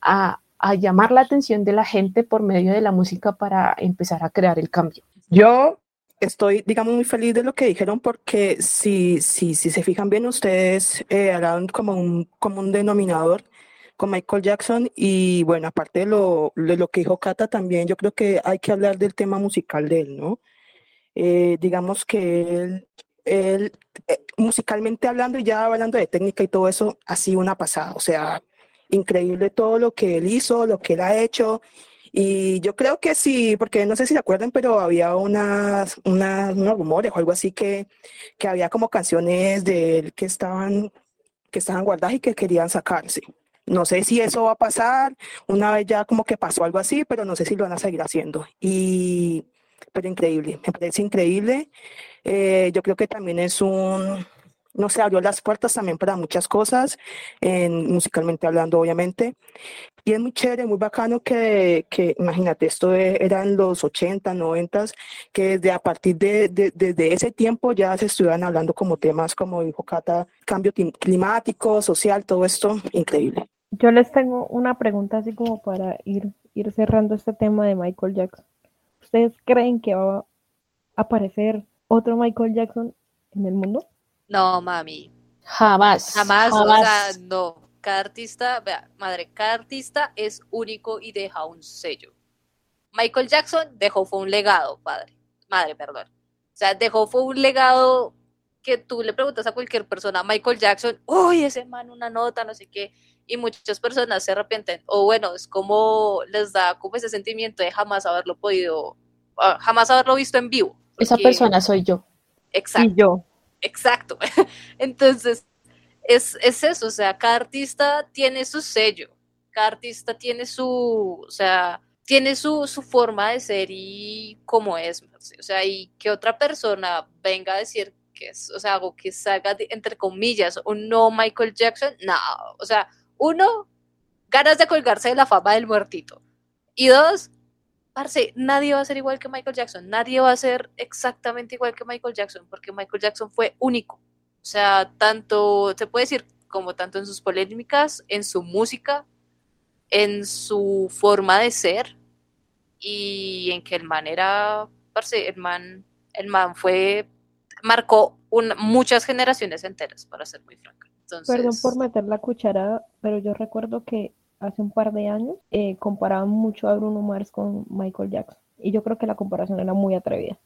a, a, llamar la atención de la gente por medio de la música para empezar a crear el cambio. Yo estoy, digamos, muy feliz de lo que dijeron porque si, si, si se fijan bien, ustedes eh, harán como un, como un denominador con Michael Jackson y bueno, aparte de lo, de lo que dijo Cata también, yo creo que hay que hablar del tema musical de él, ¿no? Eh, digamos que él, él eh, musicalmente hablando y ya hablando de técnica y todo eso, ha sido una pasada. O sea, increíble todo lo que él hizo, lo que él ha hecho. Y yo creo que sí, porque no sé si se acuerdan, pero había unas, unas, unos rumores o algo así que, que había como canciones de él que estaban, que estaban guardadas y que querían sacarse. No sé si eso va a pasar, una vez ya como que pasó algo así, pero no sé si lo van a seguir haciendo. Y pero increíble, me parece increíble. Eh, yo creo que también es un, no sé, abrió las puertas también para muchas cosas, en, musicalmente hablando, obviamente. Y es muy chévere, muy bacano que, que imagínate, esto eran los 80, 90, que desde a partir de, de, de, ese tiempo ya se estuvieran hablando como temas, como dijo Cata, cambio climático, social, todo esto, increíble. Yo les tengo una pregunta así como para ir, ir cerrando este tema de Michael Jackson. ¿Ustedes creen que va a aparecer otro Michael Jackson en el mundo? No, mami. Jamás. Jamás, jamás. o sea, no. Cada artista, vea, madre, cada artista es único y deja un sello. Michael Jackson dejó fue un legado, padre. Madre, perdón. O sea, dejó fue un legado que tú le preguntas a cualquier persona, Michael Jackson, uy, ese man, una nota, no sé qué, y muchas personas se arrepienten, o bueno, es como les da como ese sentimiento de jamás haberlo podido Ah, jamás haberlo visto en vivo. Esa persona soy yo. Exacto. Y yo. Exacto. Entonces, es, es eso, o sea, cada artista tiene su sello, cada artista tiene su, o sea, tiene su, su forma de ser y cómo es, o sea, y que otra persona venga a decir que es, o sea, algo que salga, entre comillas, un no Michael Jackson, no, o sea, uno, ganas de colgarse de la fama del muertito, Y dos, parce, nadie va a ser igual que Michael Jackson, nadie va a ser exactamente igual que Michael Jackson, porque Michael Jackson fue único. O sea, tanto, se puede decir, como tanto en sus polémicas, en su música, en su forma de ser, y en que el man era, parce, el man, el man fue, marcó muchas generaciones enteras, para ser muy franca. Perdón por meter la cuchara, pero yo recuerdo que hace un par de años eh, comparaban mucho a Bruno Mars con Michael Jackson. Y yo creo que la comparación era muy atrevida.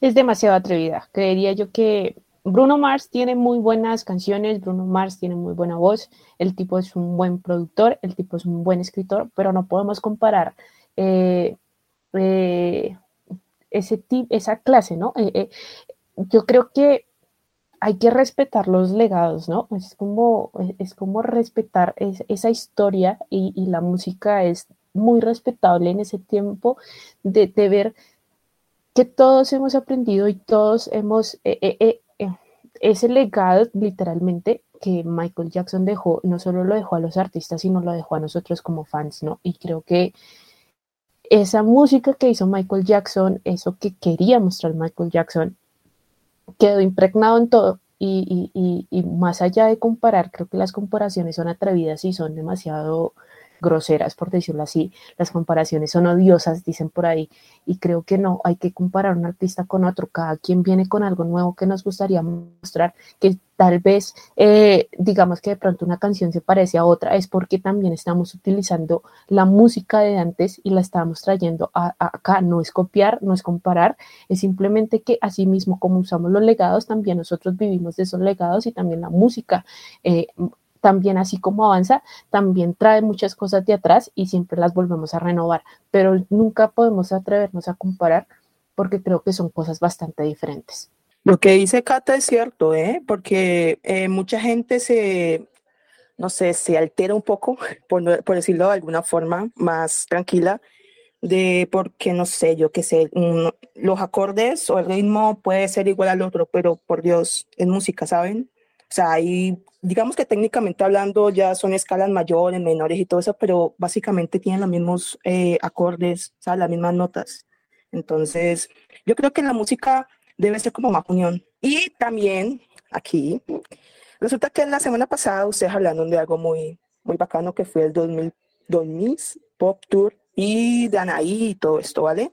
Es demasiado atrevida. Creería yo que Bruno Mars tiene muy buenas canciones, Bruno Mars tiene muy buena voz, el tipo es un buen productor, el tipo es un buen escritor, pero no podemos comparar eh, eh, ese esa clase, ¿no? yo creo que hay que respetar los legados, ¿no? Es como, es como respetar esa historia y, la música es muy respetable en ese tiempo de, ver que todos hemos aprendido y todos hemos, eh, eh, eh, ese legado literalmente que Michael Jackson dejó, no solo lo dejó a los artistas, sino lo dejó a nosotros como fans, ¿no? Y creo que esa música que hizo Michael Jackson, eso que quería mostrar Michael Jackson, quedó impregnado en todo. Y, y, y, más allá de comparar, creo que las comparaciones son atrevidas y son demasiado groseras, por decirlo así. Las comparaciones son odiosas, dicen por ahí, y creo que no, hay que comparar un artista con otro. Cada quien viene con algo nuevo que nos gustaría mostrar, que tal vez, eh, digamos que de pronto una canción se parece a otra, es porque también estamos utilizando la música de antes y la estamos trayendo acá. No es copiar, no es comparar, es simplemente que así mismo como usamos los legados, también nosotros vivimos de esos legados y también la música. Eh, también así como avanza, también trae muchas cosas de atrás y siempre las volvemos a renovar, pero nunca podemos atrevernos a comparar porque creo que son cosas bastante diferentes. Lo que dice Cata es cierto, ¿eh? porque eh, mucha gente se, no sé, se altera un poco, por, por decirlo de alguna forma, más tranquila, de porque, no sé, yo qué sé, los acordes o el ritmo puede ser igual al otro, pero por Dios, es música, ¿saben? O sea, ahí, digamos que técnicamente hablando ya son escalas mayores, menores y todo eso, pero básicamente tienen los mismos eh, acordes, sea, las mismas notas. Entonces, yo creo que la música debe ser como más unión. Y también aquí, resulta que la semana pasada ustedes hablaron de algo muy, muy bacano que fue el 2000, 2000 Pop Tour y de Anaí y todo esto, ¿vale?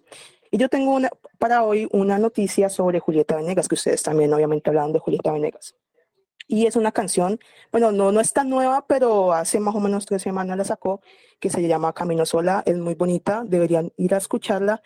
Y yo tengo una, para hoy una noticia sobre Julieta Venegas, que ustedes también obviamente hablaron de Julieta Venegas y es una canción, bueno, no, no es tan nueva, pero hace más o menos tres semanas la sacó, que se llama Camino Sola, es muy bonita, deberían ir a escucharla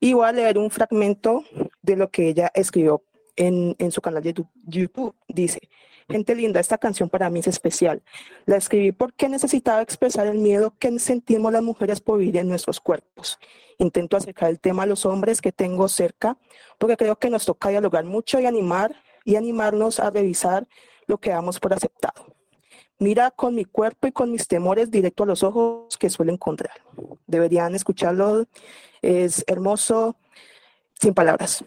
y voy a leer un fragmento de lo que ella escribió en, en su canal de YouTube. Dice, gente linda, esta canción para mí es especial. La escribí porque necesitaba expresar el miedo que sentimos las mujeres por vivir en nuestros cuerpos. Intento acercar el tema a los hombres que tengo cerca, porque creo que nos toca dialogar mucho y animar y animarnos a revisar lo que damos por aceptado. Mira con mi cuerpo y con mis temores directo a los ojos que suelo encontrar. Deberían escucharlo. Es hermoso, sin palabras.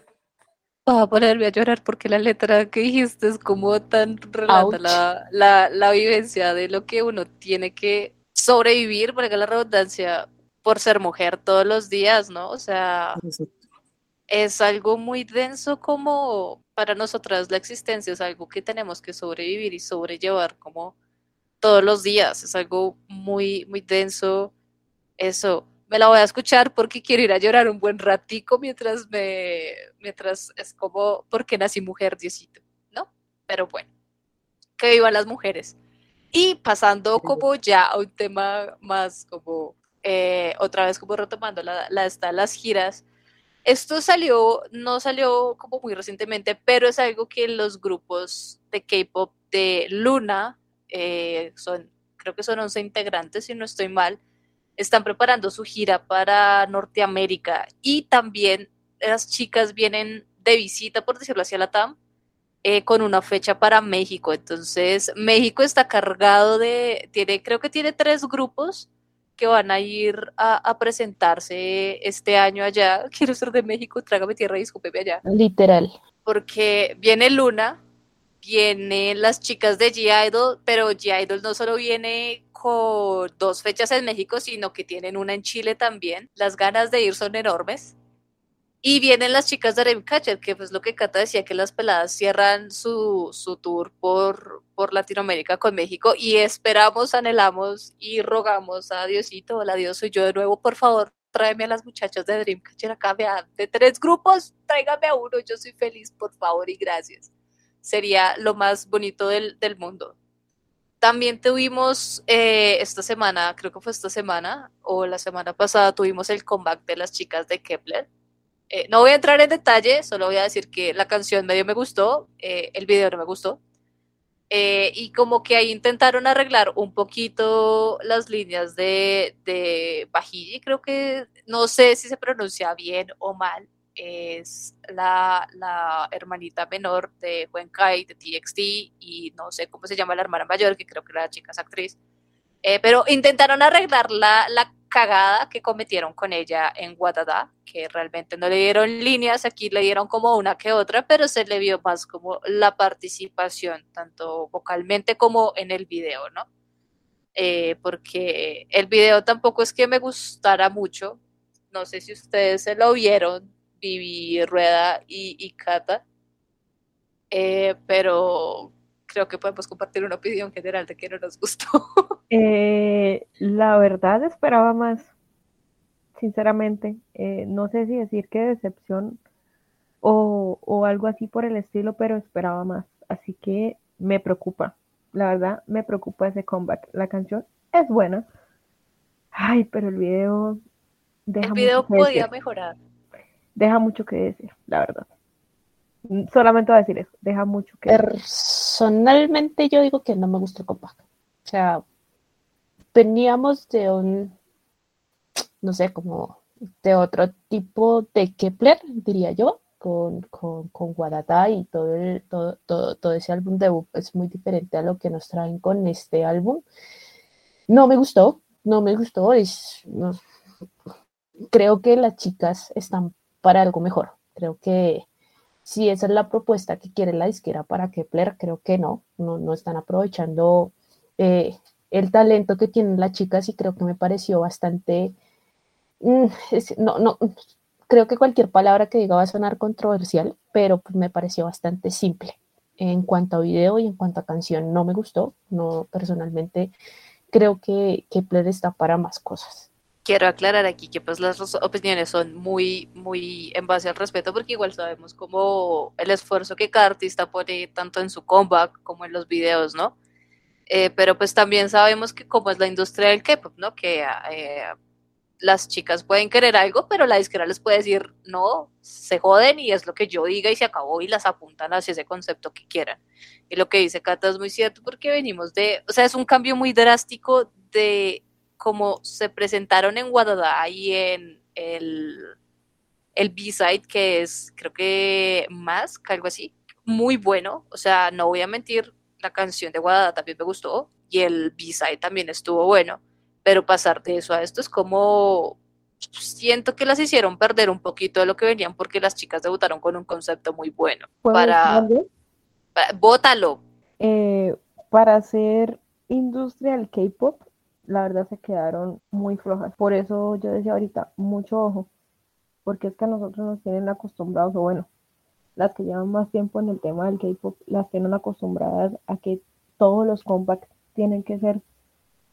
Voy a ponerme a llorar porque la letra que dijiste es como tan relata la, la, la, vivencia de lo que uno tiene que sobrevivir, porque la redundancia, por ser mujer todos los días, ¿no? O sea, es algo muy denso como para nosotras la existencia es algo que tenemos que sobrevivir y sobrellevar como todos los días. Es algo muy, muy denso. Eso, me la voy a escuchar porque quiero ir a llorar un buen ratico mientras me, mientras es como, porque nací mujer, Diosito, ¿no? Pero bueno, que vivan las mujeres. Y pasando como ya a un tema más como, eh, otra vez como retomando la, la, las giras, esto salió, no salió como muy recientemente, pero es algo que los grupos de K-pop de Luna, eh, son, creo que son 11 integrantes, si no estoy mal, están preparando su gira para Norteamérica y también las chicas vienen de visita, por decirlo así, a la TAM, eh, con una fecha para México. Entonces, México está cargado de, tiene, creo que tiene tres grupos que van a ir a, presentarse este año allá. Quiero ser de México, trágame tierra y escúpeme allá. Literal. Porque viene Luna, vienen las chicas de G-Idol, pero G-Idol no solo viene con dos fechas en México, sino que tienen una en Chile también. Las ganas de ir son enormes. Y vienen las chicas de Dreamcatcher, que pues lo que Cata decía, que las peladas cierran su, su tour por, por Latinoamérica con México y esperamos, anhelamos y rogamos a Diosito, hola Dios, soy yo de nuevo, por favor, tráeme a las muchachas de Dreamcatcher acá, vea, de tres grupos, tráigame a uno, yo soy feliz, por favor y gracias. Sería lo más bonito del, del mundo. También tuvimos eh, esta semana, creo que fue esta semana o la semana pasada, tuvimos el comeback de las chicas de Kepler eh, no voy a entrar en detalle, solo voy a decir que la canción medio me gustó, eh, el video no me gustó. Y como que ahí intentaron arreglar un poquito las líneas de, de Bajilli, creo que no sé si se pronuncia bien o mal. Es la, la hermanita menor de Kai de TXT y no sé cómo se llama la hermana mayor, que creo que la chica es actriz. pero intentaron arreglar la, la cagada que cometieron con ella en Guadalajara, que realmente no le dieron líneas, aquí le dieron como una que otra, pero se le vio más como la participación, tanto vocalmente como en el video, ¿no? Eh, porque el video tampoco es que me gustara mucho, no sé si ustedes se lo vieron, Vivi, Rueda y, y Cata, eh, pero creo que podemos compartir una opinión general de que no nos gustó. Eh, la verdad esperaba más, sinceramente. Eh, no sé si decir que decepción o, o, algo así por el estilo, pero esperaba más. Así que me preocupa. La verdad, me preocupa ese comeback. La canción es buena. Ay, pero el video... El video podía mejorar. Deja mucho que decir, la verdad. Solamente voy a decir eso, deja mucho que... Personalmente yo digo que no me gusta el compact. O sea, veníamos de un, no sé, como de otro tipo de Kepler, diría yo, con, con, con Guadata y todo, el, todo, todo, todo, ese álbum de es muy diferente a lo que nos traen con este álbum. No me gustó, no me gustó. Es, creo que las chicas están para algo mejor. Creo que si esa es la propuesta que quiere la disquera para Kepler, creo que no, no, no están aprovechando eh, el talento que tienen las chicas y creo que me pareció bastante, mm, no, no, creo que cualquier palabra que diga va a sonar controversial, pero pues me pareció bastante simple. En cuanto a video y en cuanto a canción, no me gustó, no personalmente creo que Kepler está para más cosas quiero aclarar aquí que pues las opiniones son muy, muy en base al respeto, porque igual sabemos como el esfuerzo que cada artista pone tanto en su comeback como en los videos, ¿no? Eh, pero pues también sabemos que como es la industria del K-pop, ¿no? Que eh, las chicas pueden querer algo, pero la disquera les puede decir, no, se joden y es lo que yo diga y se acabó y las apuntan hacia ese concepto que quieran. Y lo que dice Cata es muy cierto porque venimos de, o sea, es un cambio muy drástico de como se presentaron en Guadalajara y en el, el B-Side, que es creo que más, algo así, muy bueno. O sea, no voy a mentir, la canción de Guadalajara también me gustó y el B-Side también estuvo bueno, pero pasar de eso a esto es como siento que las hicieron perder un poquito de lo que venían porque las chicas debutaron con un concepto muy bueno. Para, para, bótalo. Eh, para hacer industria del K-pop la verdad se quedaron muy flojas. Por eso yo decía ahorita, mucho ojo, porque es que a nosotros nos tienen acostumbrados, o bueno, las que llevan más tiempo en el tema del K-pop, las tienen acostumbradas a que todos los compacts tienen que ser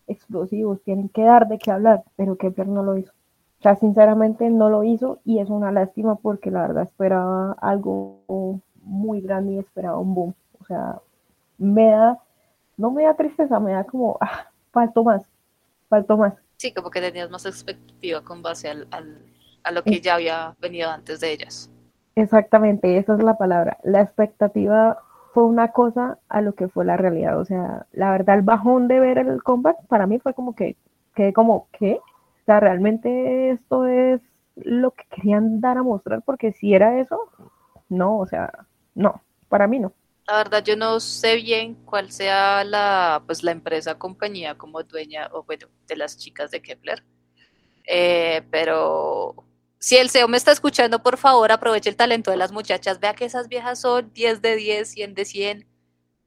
explosivos, tienen que dar de qué hablar, pero Kepler no lo hizo. O sea, sinceramente no lo hizo y es una lástima porque la verdad esperaba algo muy grande y esperaba un boom. O sea, me da, no me da tristeza, me da como, ah, faltó más faltó más. Sí, como que tenías más expectativa con base al, a lo que ya había venido antes de ellas. Exactamente, esa es la palabra. La expectativa fue una cosa a lo que fue la realidad. O sea, la verdad, el bajón de ver el comeback para mí fue como que, que como, ¿qué? O sea, realmente esto es lo que querían dar a mostrar, porque si era eso, no, o sea, no, para mí no. La verdad yo no sé bien cuál sea la, pues, la empresa, compañía como dueña o bueno, de las chicas de Kepler. Eh, pero si el CEO me está escuchando, por favor, aproveche el talento de las muchachas. Vea que esas viejas son 10 de 10, 100 de 100.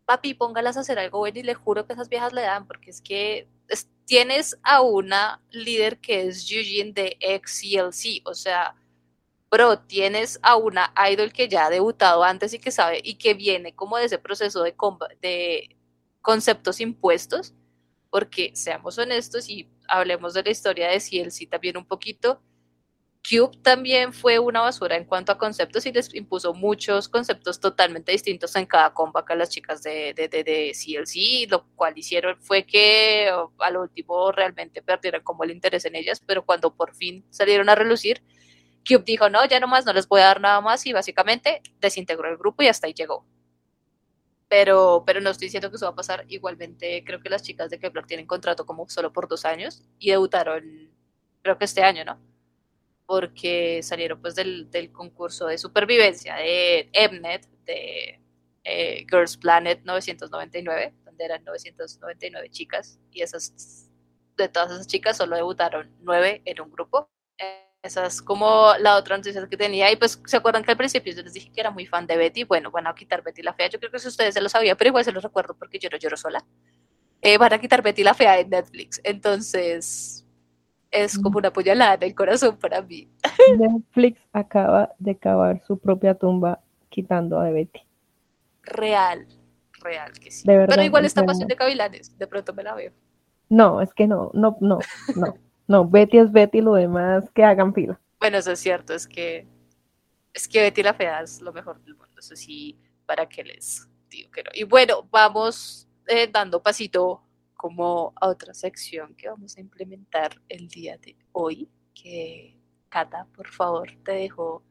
Papi, póngalas a hacer algo bueno y le juro que esas viejas le dan, porque es que tienes a una líder que es Eugene de XCLC, o sea, bro, tienes a una idol que ya ha debutado antes y que sabe y que viene como de ese proceso de, de conceptos impuestos, porque seamos honestos y hablemos de la historia de CLC también un poquito, Cube también fue una basura en cuanto a conceptos y les impuso muchos conceptos totalmente distintos en cada comeback a las chicas de, de, de, CLC, lo cual hicieron fue que a lo último realmente perdieron como el interés en ellas, pero cuando por fin salieron a relucir, Cube dijo, no, ya nomás no les voy a dar nada más y básicamente desintegró el grupo y hasta ahí llegó. Pero, pero no estoy diciendo que eso va a pasar. Igualmente creo que las chicas de Kepler tienen contrato como solo por dos años y debutaron creo que este año, ¿no? porque salieron pues del, concurso de supervivencia de Mnet, de eh, Girls Planet 999, donde eran 999 chicas, y esas, de todas esas chicas solo debutaron nueve en un grupo. Esa es como la otra noticia que tenía. Y pues, ¿se acuerdan que al principio yo les dije que era muy fan de Betty? Bueno, van a quitar Betty la Fea. Yo creo que si ustedes se lo sabían, pero igual se los recuerdo porque yo no lloro sola. Eh, van a quitar Betty la Fea en Netflix. Entonces, es como una puñalada en el corazón para mí. Netflix acaba de cavar su propia tumba quitando a Betty. Real, real que sí. Pero igual esta pasión de Cavilanes, de pronto me la veo. No, es que no, no, no, no. No, Betty es Betty, lo demás que hagan fila. Bueno, eso es cierto, es que es que Betty la fea es lo mejor del mundo, eso sí, para que les digo que no. Y bueno, vamos eh, dando pasito como a otra sección que vamos a implementar el día de hoy, que Cata, por favor, te dejo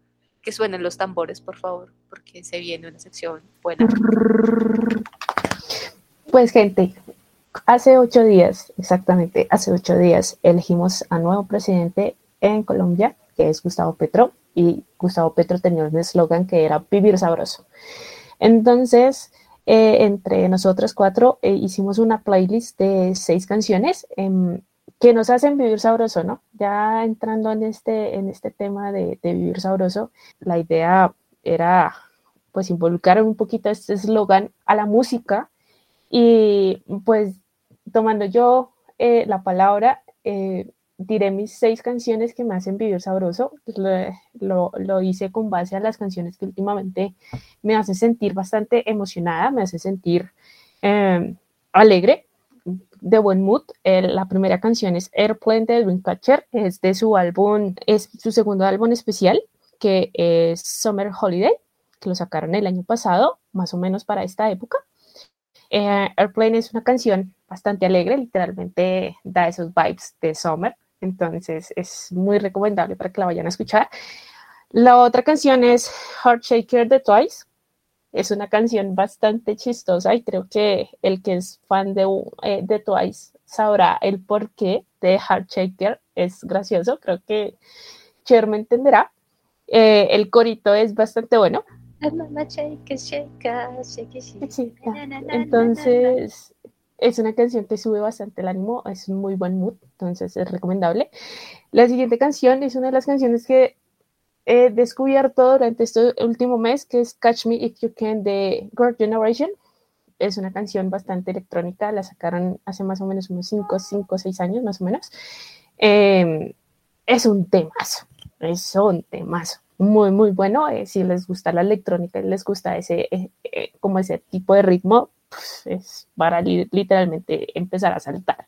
que suenen los tambores, por favor, porque se viene una sección buena. Pues gente, hace ocho días, exactamente, hace ocho días elegimos a nuevo presidente en Colombia, que es Gustavo Petro, y Gustavo Petro tenía un eslogan que era vivir sabroso. Entonces, eh, entre nosotros cuatro eh, hicimos una playlist de seis canciones em, que nos hacen vivir sabroso, ¿no? Ya entrando en este, en este tema de, vivir sabroso, la idea era pues involucrar un poquito este eslogan a la música y pues tomando yo eh, la palabra, diré mis seis canciones que me hacen vivir sabroso. Pues, lo, lo, hice con base a las canciones que últimamente me hacen sentir bastante emocionada, me hace sentir em, alegre, de buen mood. la primera canción es Airplane de Dreamcatcher, es de su álbum, es su segundo álbum especial, que es Summer Holiday, que lo sacaron el año pasado, más o menos para esta época. Eh, Airplane es una canción bastante alegre, literalmente da esos vibes de summer. Entonces es muy recomendable para que la vayan a escuchar. La otra canción es Heart Shaker de Twice. Es una canción bastante chistosa y creo que el que es fan de, eh, de Twice sabrá el porqué de Heart Shaker. Es gracioso, creo que Cher me entenderá. Eh, el corito es bastante bueno. Entonces, es una canción que sube bastante el ánimo, es un muy buen mood, entonces es recomendable. La siguiente canción es una de las canciones que he descubierto durante este último mes, que es Catch Me If You Can de Girl Generation. Es una canción bastante electrónica, la sacaron hace más o menos unos 5, 5, 6 años más o menos. Em, es un temazo, es un temazo muy, muy bueno. Eh, si les gusta la electrónica y les gusta ese, eh, eh, como ese tipo de ritmo, pues, es para literalmente empezar a saltar,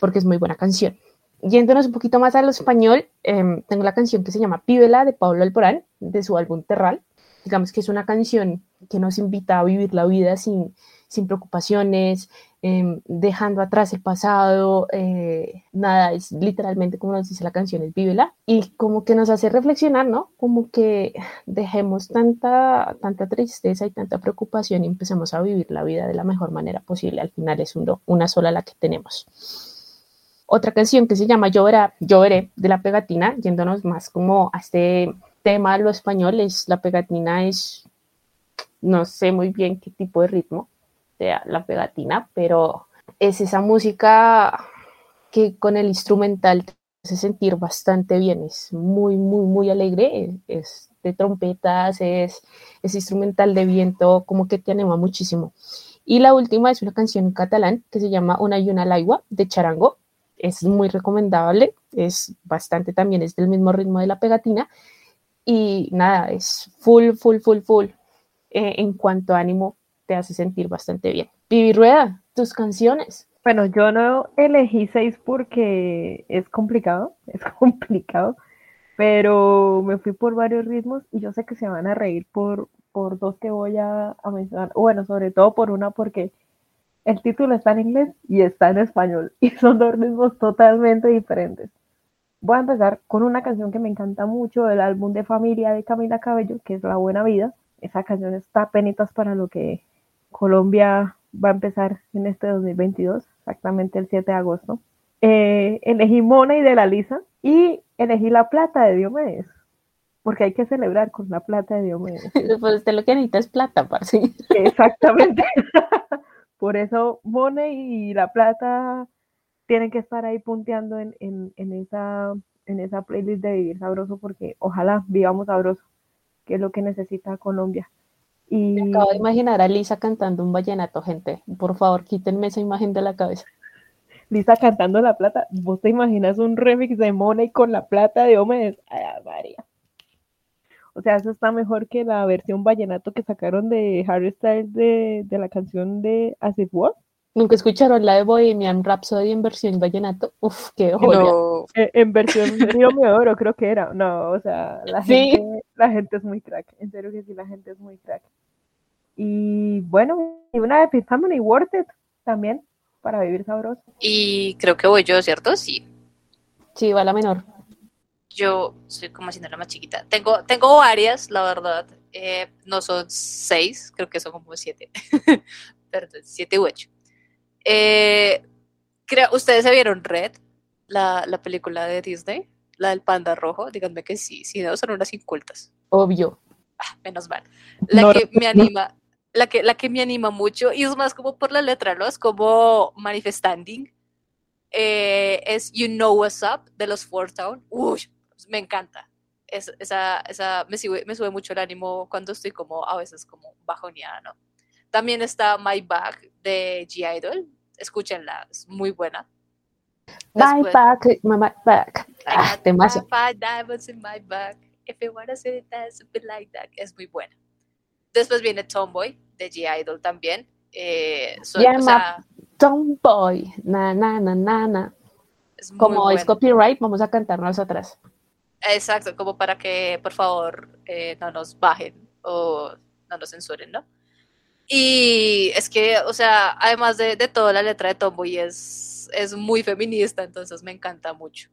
porque es muy buena canción. Yéndonos un poquito más a lo español, em, tengo la canción que se llama Píbela de Pablo Alborán, de su álbum Terral. Digamos que es una canción que nos invita a vivir la vida sin, sin preocupaciones, em, dejando atrás el pasado, eh, nada, es literalmente como nos dice la canción, es vívela, y como que nos hace reflexionar, ¿no? Como que dejemos tanta, tanta tristeza y tanta preocupación y empecemos a vivir la vida de la mejor manera posible, al final es una sola la que tenemos. Otra canción que se llama Lloverá, Lloveré de la pegatina, yéndonos más como a este tema lo español, es la pegatina es, no sé muy bien qué tipo de ritmo, la pegatina, pero es esa música que con el instrumental te hace sentir bastante bien, es muy, muy, muy alegre, es de trompetas, es, es instrumental de viento, como que te anima muchísimo. Y la última es una canción en catalán que se llama Una y una laigua de Charango. es muy recomendable, es bastante también, es del mismo ritmo de la pegatina y nada, es full, full, full, full. Eh, en cuanto a ánimo, te hace sentir bastante bien. Vivi Rueda, tus canciones. Bueno, yo no elegí seis porque es complicado, es complicado, pero me fui por varios ritmos y yo sé que se van a reír por, por dos que voy a, mencionar. Bueno, sobre todo por una porque el título está en inglés y está en español y son dos ritmos totalmente diferentes. Voy a empezar con una canción que me encanta mucho del álbum de familia de Camila Cabello, que es La Buena Vida. Esa canción está penitas para lo que Colombia va a empezar en este 2022, exactamente el 7 de agosto. Eh, elegí Mona y de la Lisa y elegí La Plata de Diomedes, porque hay que celebrar con La Plata de Diomedes. pues usted lo que necesita es plata, parce. Exactamente. Por eso Mone y La Plata tienen que estar ahí punteando en, en, en, esa, en esa playlist de Vivir Sabroso, porque ojalá vivamos sabroso, que es lo que necesita Colombia. Y Me acabo de imaginar a Lisa cantando un vallenato, gente. Por favor, quítenme esa imagen de la cabeza. Lisa cantando La Plata, ¿vos te imaginas un remix de Money con La Plata de Homes? Ay, María. O sea, eso está mejor que la versión vallenato que sacaron de Harry Styles de, de la canción de As It Was. ¿Nunca escucharon la de Bohemian Rhapsody en versión vallenato? Uf, qué joya. No, Eh, En versión Río Oro creo que era. No, o sea, la Sí. gente, la gente es muy crack. En serio que sí, la gente es muy crack. Y bueno, y una de Fifth Harmony, Worth It, también, para vivir sabroso. y creo que voy yo, ¿cierto? Sí. Sí, va la menor. Yo soy como haciendo la más chiquita. Tengo, tengo varias, la verdad. Eh, no son seis, creo que son como siete. Perdón, siete u ocho. Eh, creo, ¿Ustedes se vieron Red? La, la película de Disney, la del panda rojo. Díganme que sí, si no, son unas incultas. Obvio. Ah, menos mal. La No, que me anima, la que, la que me anima mucho, y es más como por la letra, ¿no? Es como manifesting. Eh, es You Know What's Up de los Four Town. Uy, me encanta. Es- esa, esa me, sube, me sube mucho el ánimo cuando estoy como a veces como bajoneada, ¿no? También está My Bag de G-Idol. Escúchenla, es muy buena. Después- back, back. I Ah, got temazo. five diamonds in my bag. If you wanna say it, that's a bit like that. Es muy buena. Después viene Tomboy de G-Idol también. Eh, son- Yeah, o ma- sea, Tomboy, na, na, na, na, na. es Como es copyright, vamos a cantar nosotras. Exacto, como para que por favor eh, no nos bajen o no nos censuren, ¿no? Y es que, o sea, además de, de todo, la letra de Tomboy es, es muy feminista, entonces me encanta mucho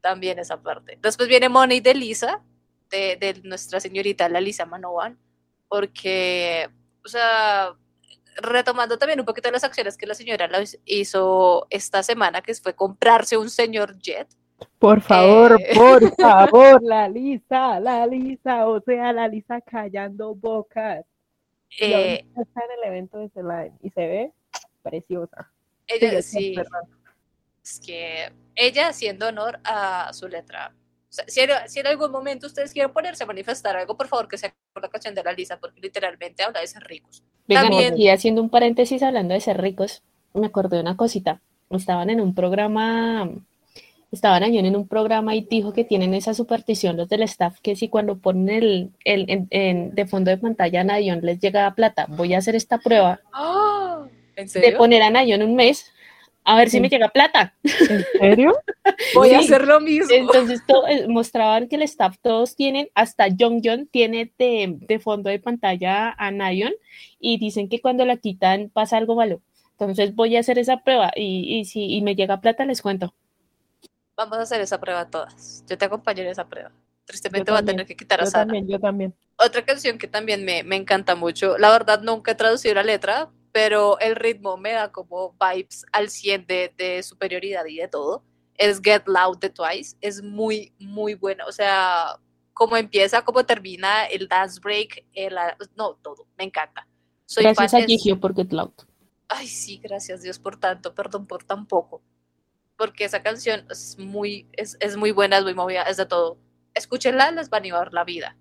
también esa parte. Después viene Money de Lisa, de, de nuestra señorita la Lisa Manovan, porque, o sea, retomando también un poquito las acciones que la señora hizo esta semana, que fue comprarse un señor jet. Por favor, Eh. por favor, la Lisa, la Lisa, o sea, la Lisa callando bocas. Y Eh, está en el evento de Celine y se ve preciosa. ella sí, es que ella haciendo honor a su letra. O sea, si, en- si en algún momento ustedes quieren ponerse a manifestar algo, por favor que sea por la canción de la Lisa, porque literalmente habla de ser ricos. Vengan, También- aquí haciendo un paréntesis hablando de ser ricos, me acordé de una cosita. Estaban en un programa, estaban ayer en un programa y dijo que tienen esa superstición los del staff, que si cuando ponen el, el en- en- de fondo de pantalla a Nayon les llega plata, voy a hacer esta prueba ¡Ah! ¿En de serio? poner a Nayon un mes a ver si me llega plata. ¿En serio? Voy a hacer lo mismo. Entonces to- eh, mostraban que el staff todos tienen, hasta Jonghyun tiene de, de fondo de pantalla a Nayon y dicen que cuando la quitan pasa algo malo. Entonces voy a hacer esa prueba y, y si y me llega plata les cuento. Vamos a hacer esa prueba todas. Yo te acompaño en esa prueba. Tristemente va a tener que quitar a Yo Sara. también, yo también. Otra canción que también me, me encanta mucho, la verdad nunca he traducido la letra, pero el ritmo me da como vibes al 100 de, de superioridad y de todo. Es Get Loud de Twice, es muy, muy buena. O sea, como empieza, como termina, el dance break, el, no, todo, me encanta. Soy Gracias a Gigio por Get Loud. Ay, sí, gracias Dios por tanto, perdón por tan poco. Porque esa canción es muy, es, es muy buena, es muy movida, es de todo. Escúchenla, les va a animar la vida.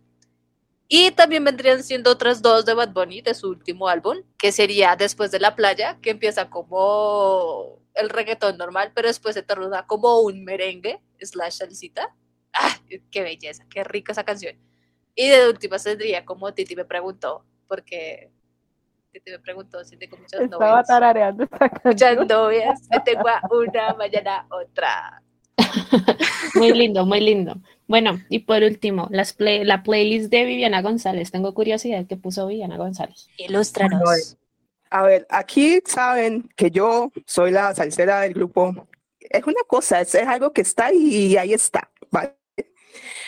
Y también vendrían siendo otras dos de Bad Bunny de su último álbum, que sería Después de la playa, que empieza como el reggaetón normal, pero después se torna como un merengue slash salsita. ¡Ah! ¡Qué belleza! ¡Qué rica esa canción! Y de última tendría como Titi me preguntó, porque Titi me preguntó si tengo muchas Estaba novias. tarareando esta Muchas canción. novias, me tengo a una, mañana otra. Muy lindo, muy lindo. Bueno, y por último, las play- la playlist de Viviana González. Tengo curiosidad qué puso Viviana González. Ilústranos. A ver, aquí saben que yo soy la salsera del grupo. Es una cosa, es, es algo que está ahí y ahí está, ¿vale?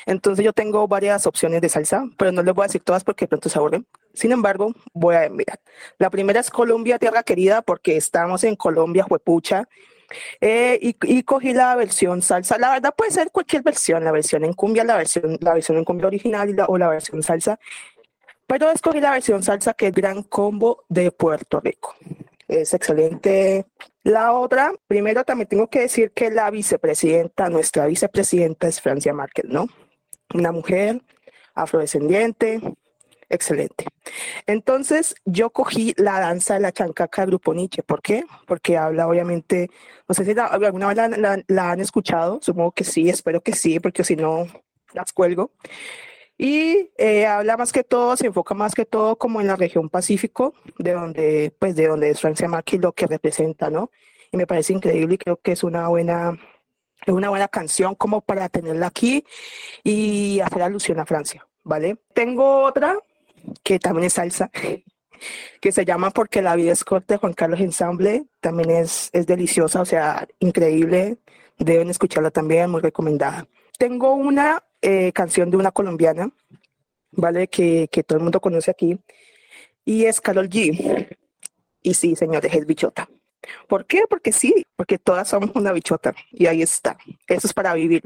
Entonces yo tengo varias opciones de salsa, pero no les voy a decir todas porque pronto se aburren. Sin embargo, voy a mirar. La primera es Colombia, tierra querida, porque estamos en Colombia, juepucha. Eh, y, cogí la versión salsa. La verdad puede ser cualquier versión, la versión en cumbia, la versión, la versión en cumbia original la- o la versión salsa. Pero escogí la versión salsa que es Gran Combo de Puerto Rico. Es excelente. La otra, primero también tengo que decir que la vicepresidenta, nuestra vicepresidenta es Francia Márquez, ¿no? Una mujer afrodescendiente, excelente. Entonces yo cogí la danza de la chancaca de Grupo Nietzsche. ¿Por qué? Porque habla obviamente, no sé si alguna vez la han escuchado, supongo que sí, espero que sí, porque si no, las cuelgo. Y eh, habla más que todo, se enfoca más que todo como en la región Pacífico, de donde, pues, de donde es Francia Márquez lo que representa, ¿no? Y me parece increíble y creo que es una buena, es una buena canción como para tenerla aquí y hacer alusión a Francia, ¿vale? Tengo otra que también es salsa, que se llama Porque la vida es corta de Juan Carlos Ensamble, también es, es deliciosa, o sea, increíble, deben escucharla también, muy recomendada. Tengo una eh, canción de una colombiana, ¿vale? Que, que todo el mundo conoce aquí, y es Karol G. Y sí, señores, es bichota. ¿Por qué? Porque sí, porque todas somos una bichota, y ahí está. Eso es para vivir.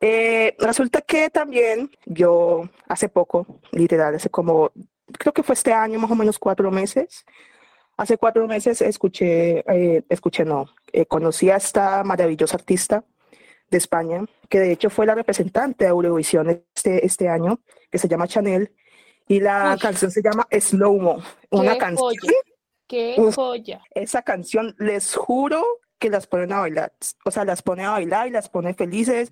Eh, resulta que también yo hace poco, literal, hace como, creo que fue este año, más o menos cuatro meses, hace cuatro meses escuché, eh, escuché no, eh, conocí a esta maravillosa artista de España, que de hecho fue la representante de Eurovisión este, este año, que se llama Chanel, y la Uy. canción se llama Slow Mo, una ¡Qué canción, joya! ¡Qué Uf. joya! esa canción les juro que las ponen a bailar, o sea, las pone a bailar y las pone felices,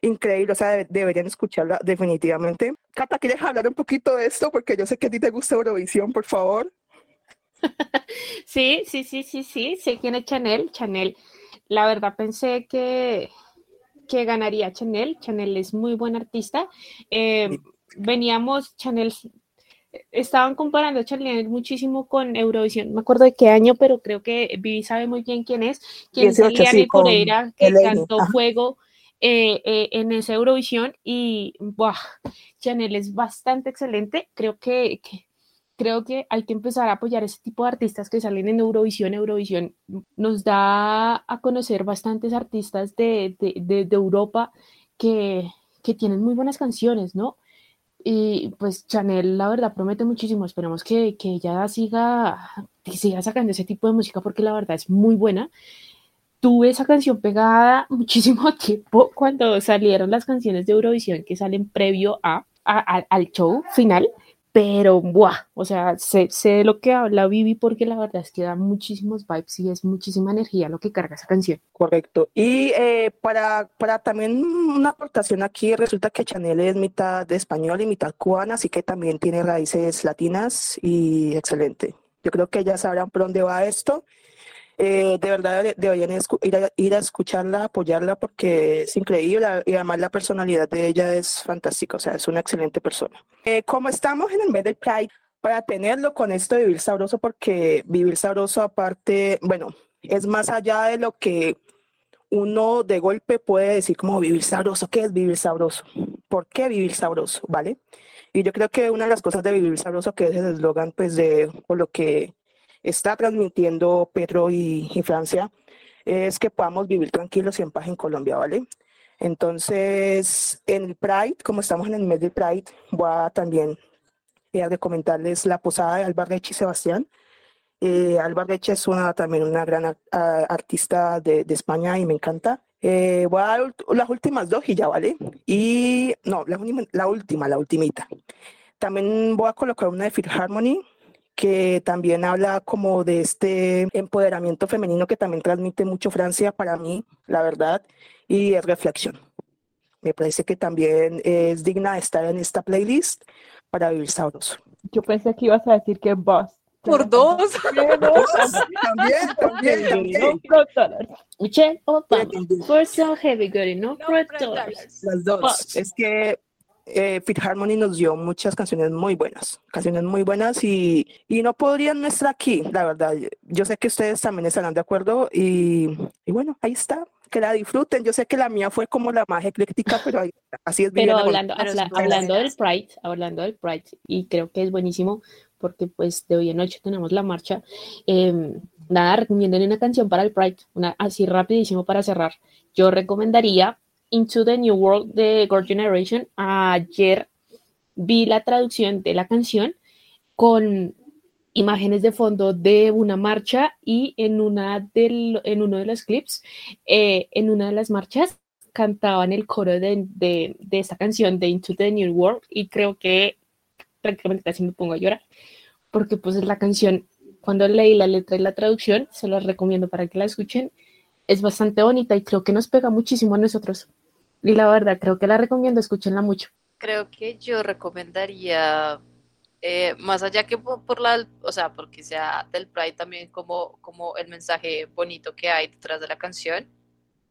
increíble, o sea, de- deberían escucharla definitivamente. Cata, ¿quieres hablar un poquito de esto? Porque yo sé que a ti te gusta Eurovisión, por favor. Sí, sí, sí, sí, sí, sé quién es Chanel. Chanel, la verdad pensé que, que ganaría Chanel. Chanel es muy buen artista. Eh, veníamos, Chanel, estaban comparando a Chanel muchísimo con Eurovisión. No me acuerdo de qué año, pero creo que Vivi sabe muy bien quién es. Quién es 18, sí, Pereira, que Elaine, cantó ajá. Fuego eh, eh, en esa Eurovisión. Y, ¡buah! Chanel es bastante excelente. Creo que, que- creo que hay que empezar a apoyar ese tipo de artistas que salen en Eurovisión. Eurovisión nos da a conocer bastantes artistas de, de- de- de Europa que, que tienen muy buenas canciones, ¿no? Y pues Chanel, la verdad, promete muchísimo. Esperemos que, que ella siga, que siga sacando ese tipo de música porque la verdad es muy buena. Tuve esa canción pegada muchísimo tiempo cuando salieron las canciones de Eurovisión que salen previo a, a- a- al show final. Pero, buah, o sea, sé, sé de lo que habla Vivi porque la verdad es que da muchísimos vibes y es muchísima energía lo que carga esa canción. Correcto. Y eh, para, para también una aportación aquí, resulta que Chanel es mitad de español y mitad cubana, así que también tiene raíces latinas y excelente. Yo creo que ya sabrán por dónde va esto. Eh, de verdad debe- deberían ir a, ir a escucharla, apoyarla, porque es increíble y además la personalidad de ella es fantástica, o sea, es una excelente persona. Eh, como estamos en el mes del Pride, para tenerlo con esto de vivir sabroso, porque vivir sabroso aparte, bueno, es más allá de lo que uno de golpe puede decir como vivir sabroso. ¿Qué es vivir sabroso? ¿Por qué vivir sabroso? ¿Vale? Y yo creo que una de las cosas de vivir sabroso, que es el eslogan, pues, de o lo que está transmitiendo Petro y, y Francia, es que podamos vivir tranquilos y en paz en Colombia, ¿vale? Entonces, en el Pride, como estamos en el mes del Pride, voy a también eh, a recomendarles la posada de Alba Reche y Sebastián. Eh, Alba Reche es una, también una gran ar- a- artista de, de España y me encanta. Eh, voy a dar las últimas dos y ya, ¿vale? Y no, la, la última, la ultimita. También voy a colocar una de Fifth Harmony, que también habla como de este empoderamiento femenino que también transmite mucho Francia para mí, la verdad, y es reflexión. Me parece que también es digna de estar en esta playlist para vivir sabroso. Yo pensé que ibas a decir que Boss. Por dos. También, también, también. No controlar. Michelle Obama, También. for so heavy girl, no No. Las dos. Es que eh, Fit Harmony nos dio muchas canciones muy buenas, canciones muy buenas y, y no podrían no estar aquí, la verdad. Yo sé que ustedes también estarán de acuerdo y, y bueno, ahí está. Que la disfruten. Yo sé que la mía fue como la más ecléctica, pero ahí así es. Pero hablando, habla- hablando del. Pride, hablando del Pride, y creo que es buenísimo porque pues de hoy en noche tenemos la marcha. eh, nada, recomienden una canción para el Pride, una así rapidísimo para cerrar. Yo recomendaría Into the New World de Girl Generation. Ayer vi la traducción de la canción con imágenes de fondo de una marcha y en, una del, en uno de los clips, eh, en una de las marchas, cantaban el coro de, de, de esta canción de Into the New World y creo que prácticamente casi me pongo a llorar porque pues es la canción, cuando leí la letra y la traducción, se las recomiendo para que la escuchen, es bastante bonita y creo que nos pega muchísimo a nosotros. Y la verdad, creo que la recomiendo, escúchenla mucho. Creo que yo recomendaría, eh, más allá que por, por la, o sea, porque sea del Pride también como, como el mensaje bonito que hay detrás de la canción,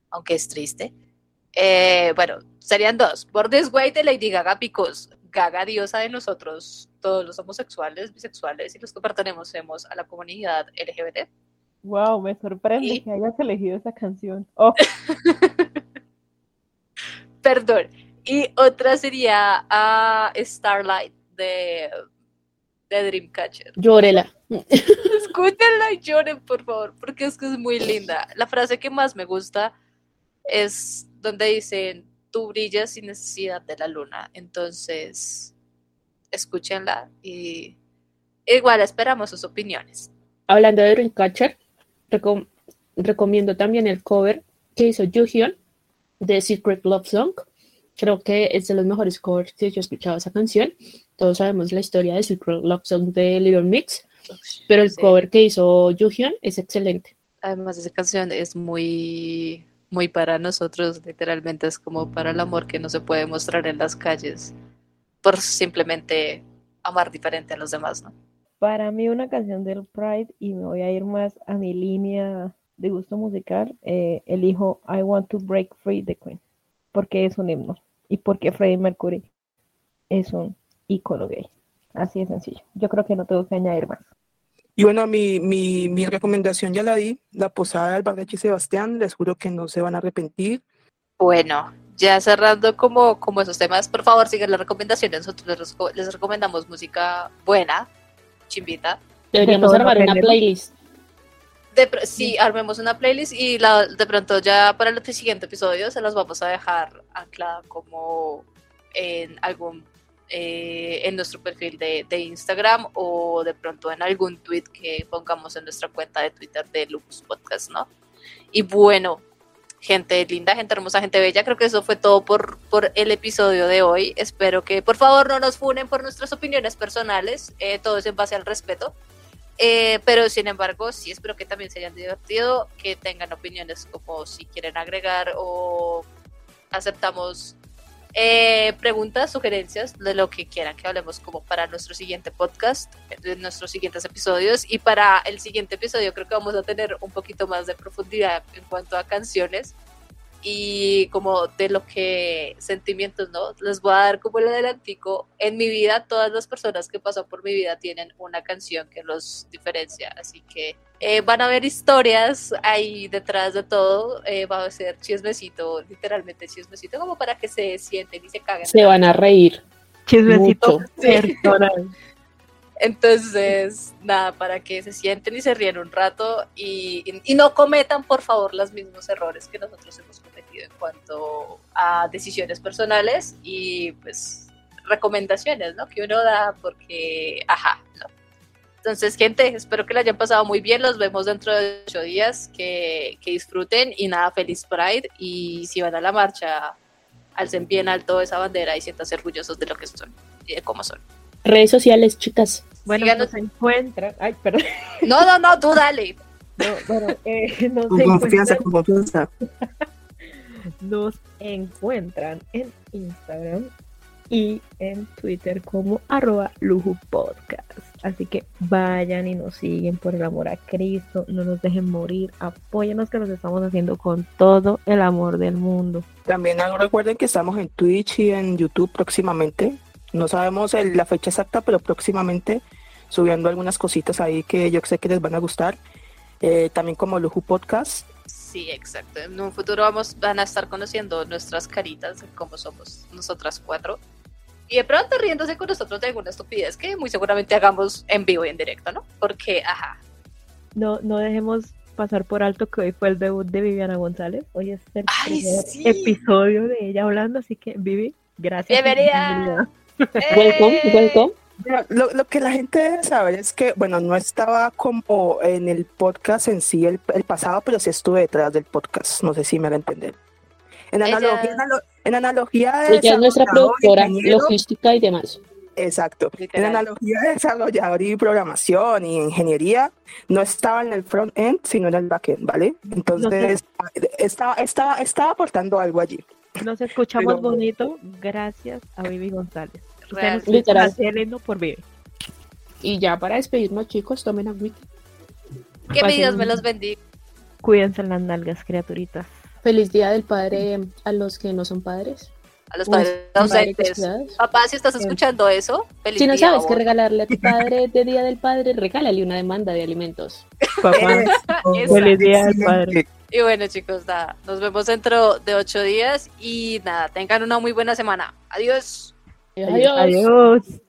aunque es triste. Eh, bueno, serían dos. Por This Way de Lady Gaga, because Gaga, diosa de nosotros, todos los homosexuales, bisexuales y los que pertenecemos a la comunidad LGBT. Wow, me sorprende Y- que hayas elegido esa canción. Oh, Perdón. Y otra sería a Starlight de, de Dreamcatcher. Llórela. Escúchenla y lloren, por favor, porque es que es muy linda. La frase que más me gusta es donde dicen, tú brillas sin necesidad de la luna. Entonces, escúchenla y igual esperamos sus opiniones. Hablando de Dreamcatcher, recom- recomiendo también el cover que hizo Juhyun de Secret Love Song. Creo que es de los mejores covers que yo he escuchado esa canción. Todos sabemos la historia de Secret Love Song de Little Mix, pero el Sí. cover que hizo Juhyun es excelente. Además, esa canción es muy, muy para nosotros, literalmente es como para el amor que no se puede mostrar en las calles por simplemente amar diferente a los demás, ¿no? para mí una canción del Pride y me voy a ir más a mi línea de gusto musical, eh, elijo I Want to Break Free de Queen, porque es un himno y porque Freddie Mercury es un ícono gay. Así de sencillo. Yo creo que no tengo que añadir más. Y bueno, mi, mi, mi recomendación ya la di, la posada del Barrechi Sebastián, les juro que no se van a arrepentir. Bueno, ya cerrando como, como esos temas, por favor sigan las recomendaciones. Nosotros les, reco- les recomendamos música buena, chimbita. Deberíamos armar una playlist. De, sí, armemos una playlist y la, de pronto ya para el siguiente episodio se las vamos a dejar anclada como en algún eh, en nuestro perfil de, de Instagram o de pronto en algún tweet que pongamos en nuestra cuenta de Twitter de Lupus Podcast, ¿no? Y bueno, gente linda, gente hermosa, gente bella, creo que eso fue todo por, por el episodio de hoy. Espero que por favor no nos funen por nuestras opiniones personales, eh, todo es en base al respeto. Eh, pero sin embargo, sí espero que también se hayan divertido, que tengan opiniones como si quieren agregar o aceptamos eh, preguntas, sugerencias de lo que quieran que hablemos como para nuestro siguiente podcast, nuestros siguientes episodios. Y para el siguiente episodio creo que vamos a tener un poquito más de profundidad en cuanto a canciones y como de lo que sentimientos, ¿no? Les voy a dar como el adelantico. En mi vida, todas las personas que pasan por mi vida tienen una canción que los diferencia, así que eh, van a ver historias ahí detrás de todo, eh, va a ser chismecito, literalmente chismecito, como para que se sienten y se caguen. Se van a reír. Chismecito Mucho. personal. Entonces, nada, para que se sienten y se ríen un rato y, no cometan, por favor, los mismos errores que nosotros hemos cometido en cuanto a decisiones personales y pues recomendaciones, ¿no? Que uno da porque, ajá, ¿no? Entonces, gente, espero que la hayan pasado muy bien. Los vemos dentro de ocho días. Que, que disfruten y nada, feliz Pride. Y si van a la marcha, alcen bien alto esa bandera y siéntanse orgullosos de lo que son y de cómo son. Redes sociales, chicas. Bueno, Síganos. nos encuentran. Ay, perdón. No, no, no, tú dale. No, bueno, eh, nos, Con confianza, con confianza. nos encuentran en Instagram y en Twitter como arroba lujo podcast. Así que vayan y nos siguen por el amor a Cristo, no nos dejen morir, apóyanos que nos estamos haciendo con todo el amor del mundo. También recuerden que estamos en Twitch y en YouTube próximamente. No sabemos el- la fecha exacta, pero próximamente subiendo algunas cositas ahí que yo sé que les van a gustar. Eh, también como Luju Podcast. Sí, exacto. En un futuro vamos, van a estar conociendo nuestras caritas, de cómo somos nosotras cuatro. Y de pronto riéndose con nosotros de alguna estupidez que muy seguramente hagamos en vivo y en directo, ¿no? Porque, ajá, No, no dejemos pasar por alto que hoy fue el debut de Viviana González. Hoy es el Ay, primer sí. episodio de ella hablando, así que Vivi, gracias. Bienvenida. Welcome, ¡Eh! welcome. Bueno, Lo, lo que la gente debe saber es que, bueno, no estaba como en el podcast en sí el, el pasado, pero sí estuve detrás del podcast. No sé si me va a entender. En Ella- analogía, analo- en analogía de Ella es nuestra productora, logística y demás. Exacto. En analogía de desarrollador y programación y ingeniería, no estaba en el front-end, sino en el back-end, ¿vale? Entonces, estaba, estaba, estaba aportando algo allí. Nos escuchamos Pero- bonito gracias a Vivi González. Real. Literal. lindo por Vivi. Y ya para despedirnos, chicos, tomen agüita. Que mi Dios me los bendiga. Cuídense en las nalgas, criaturitas. Feliz Día del Padre a los que no son padres. A los padres ausentes. Papá, si estás escuchando eso, feliz Si no día, sabes qué regalarle a tu padre de Día del Padre, regálale una demanda de alimentos. Papá, feliz día del padre. Y bueno, chicos, nada, nos vemos dentro de ocho días y nada, tengan una muy buena semana. Adiós. Adiós. Adiós.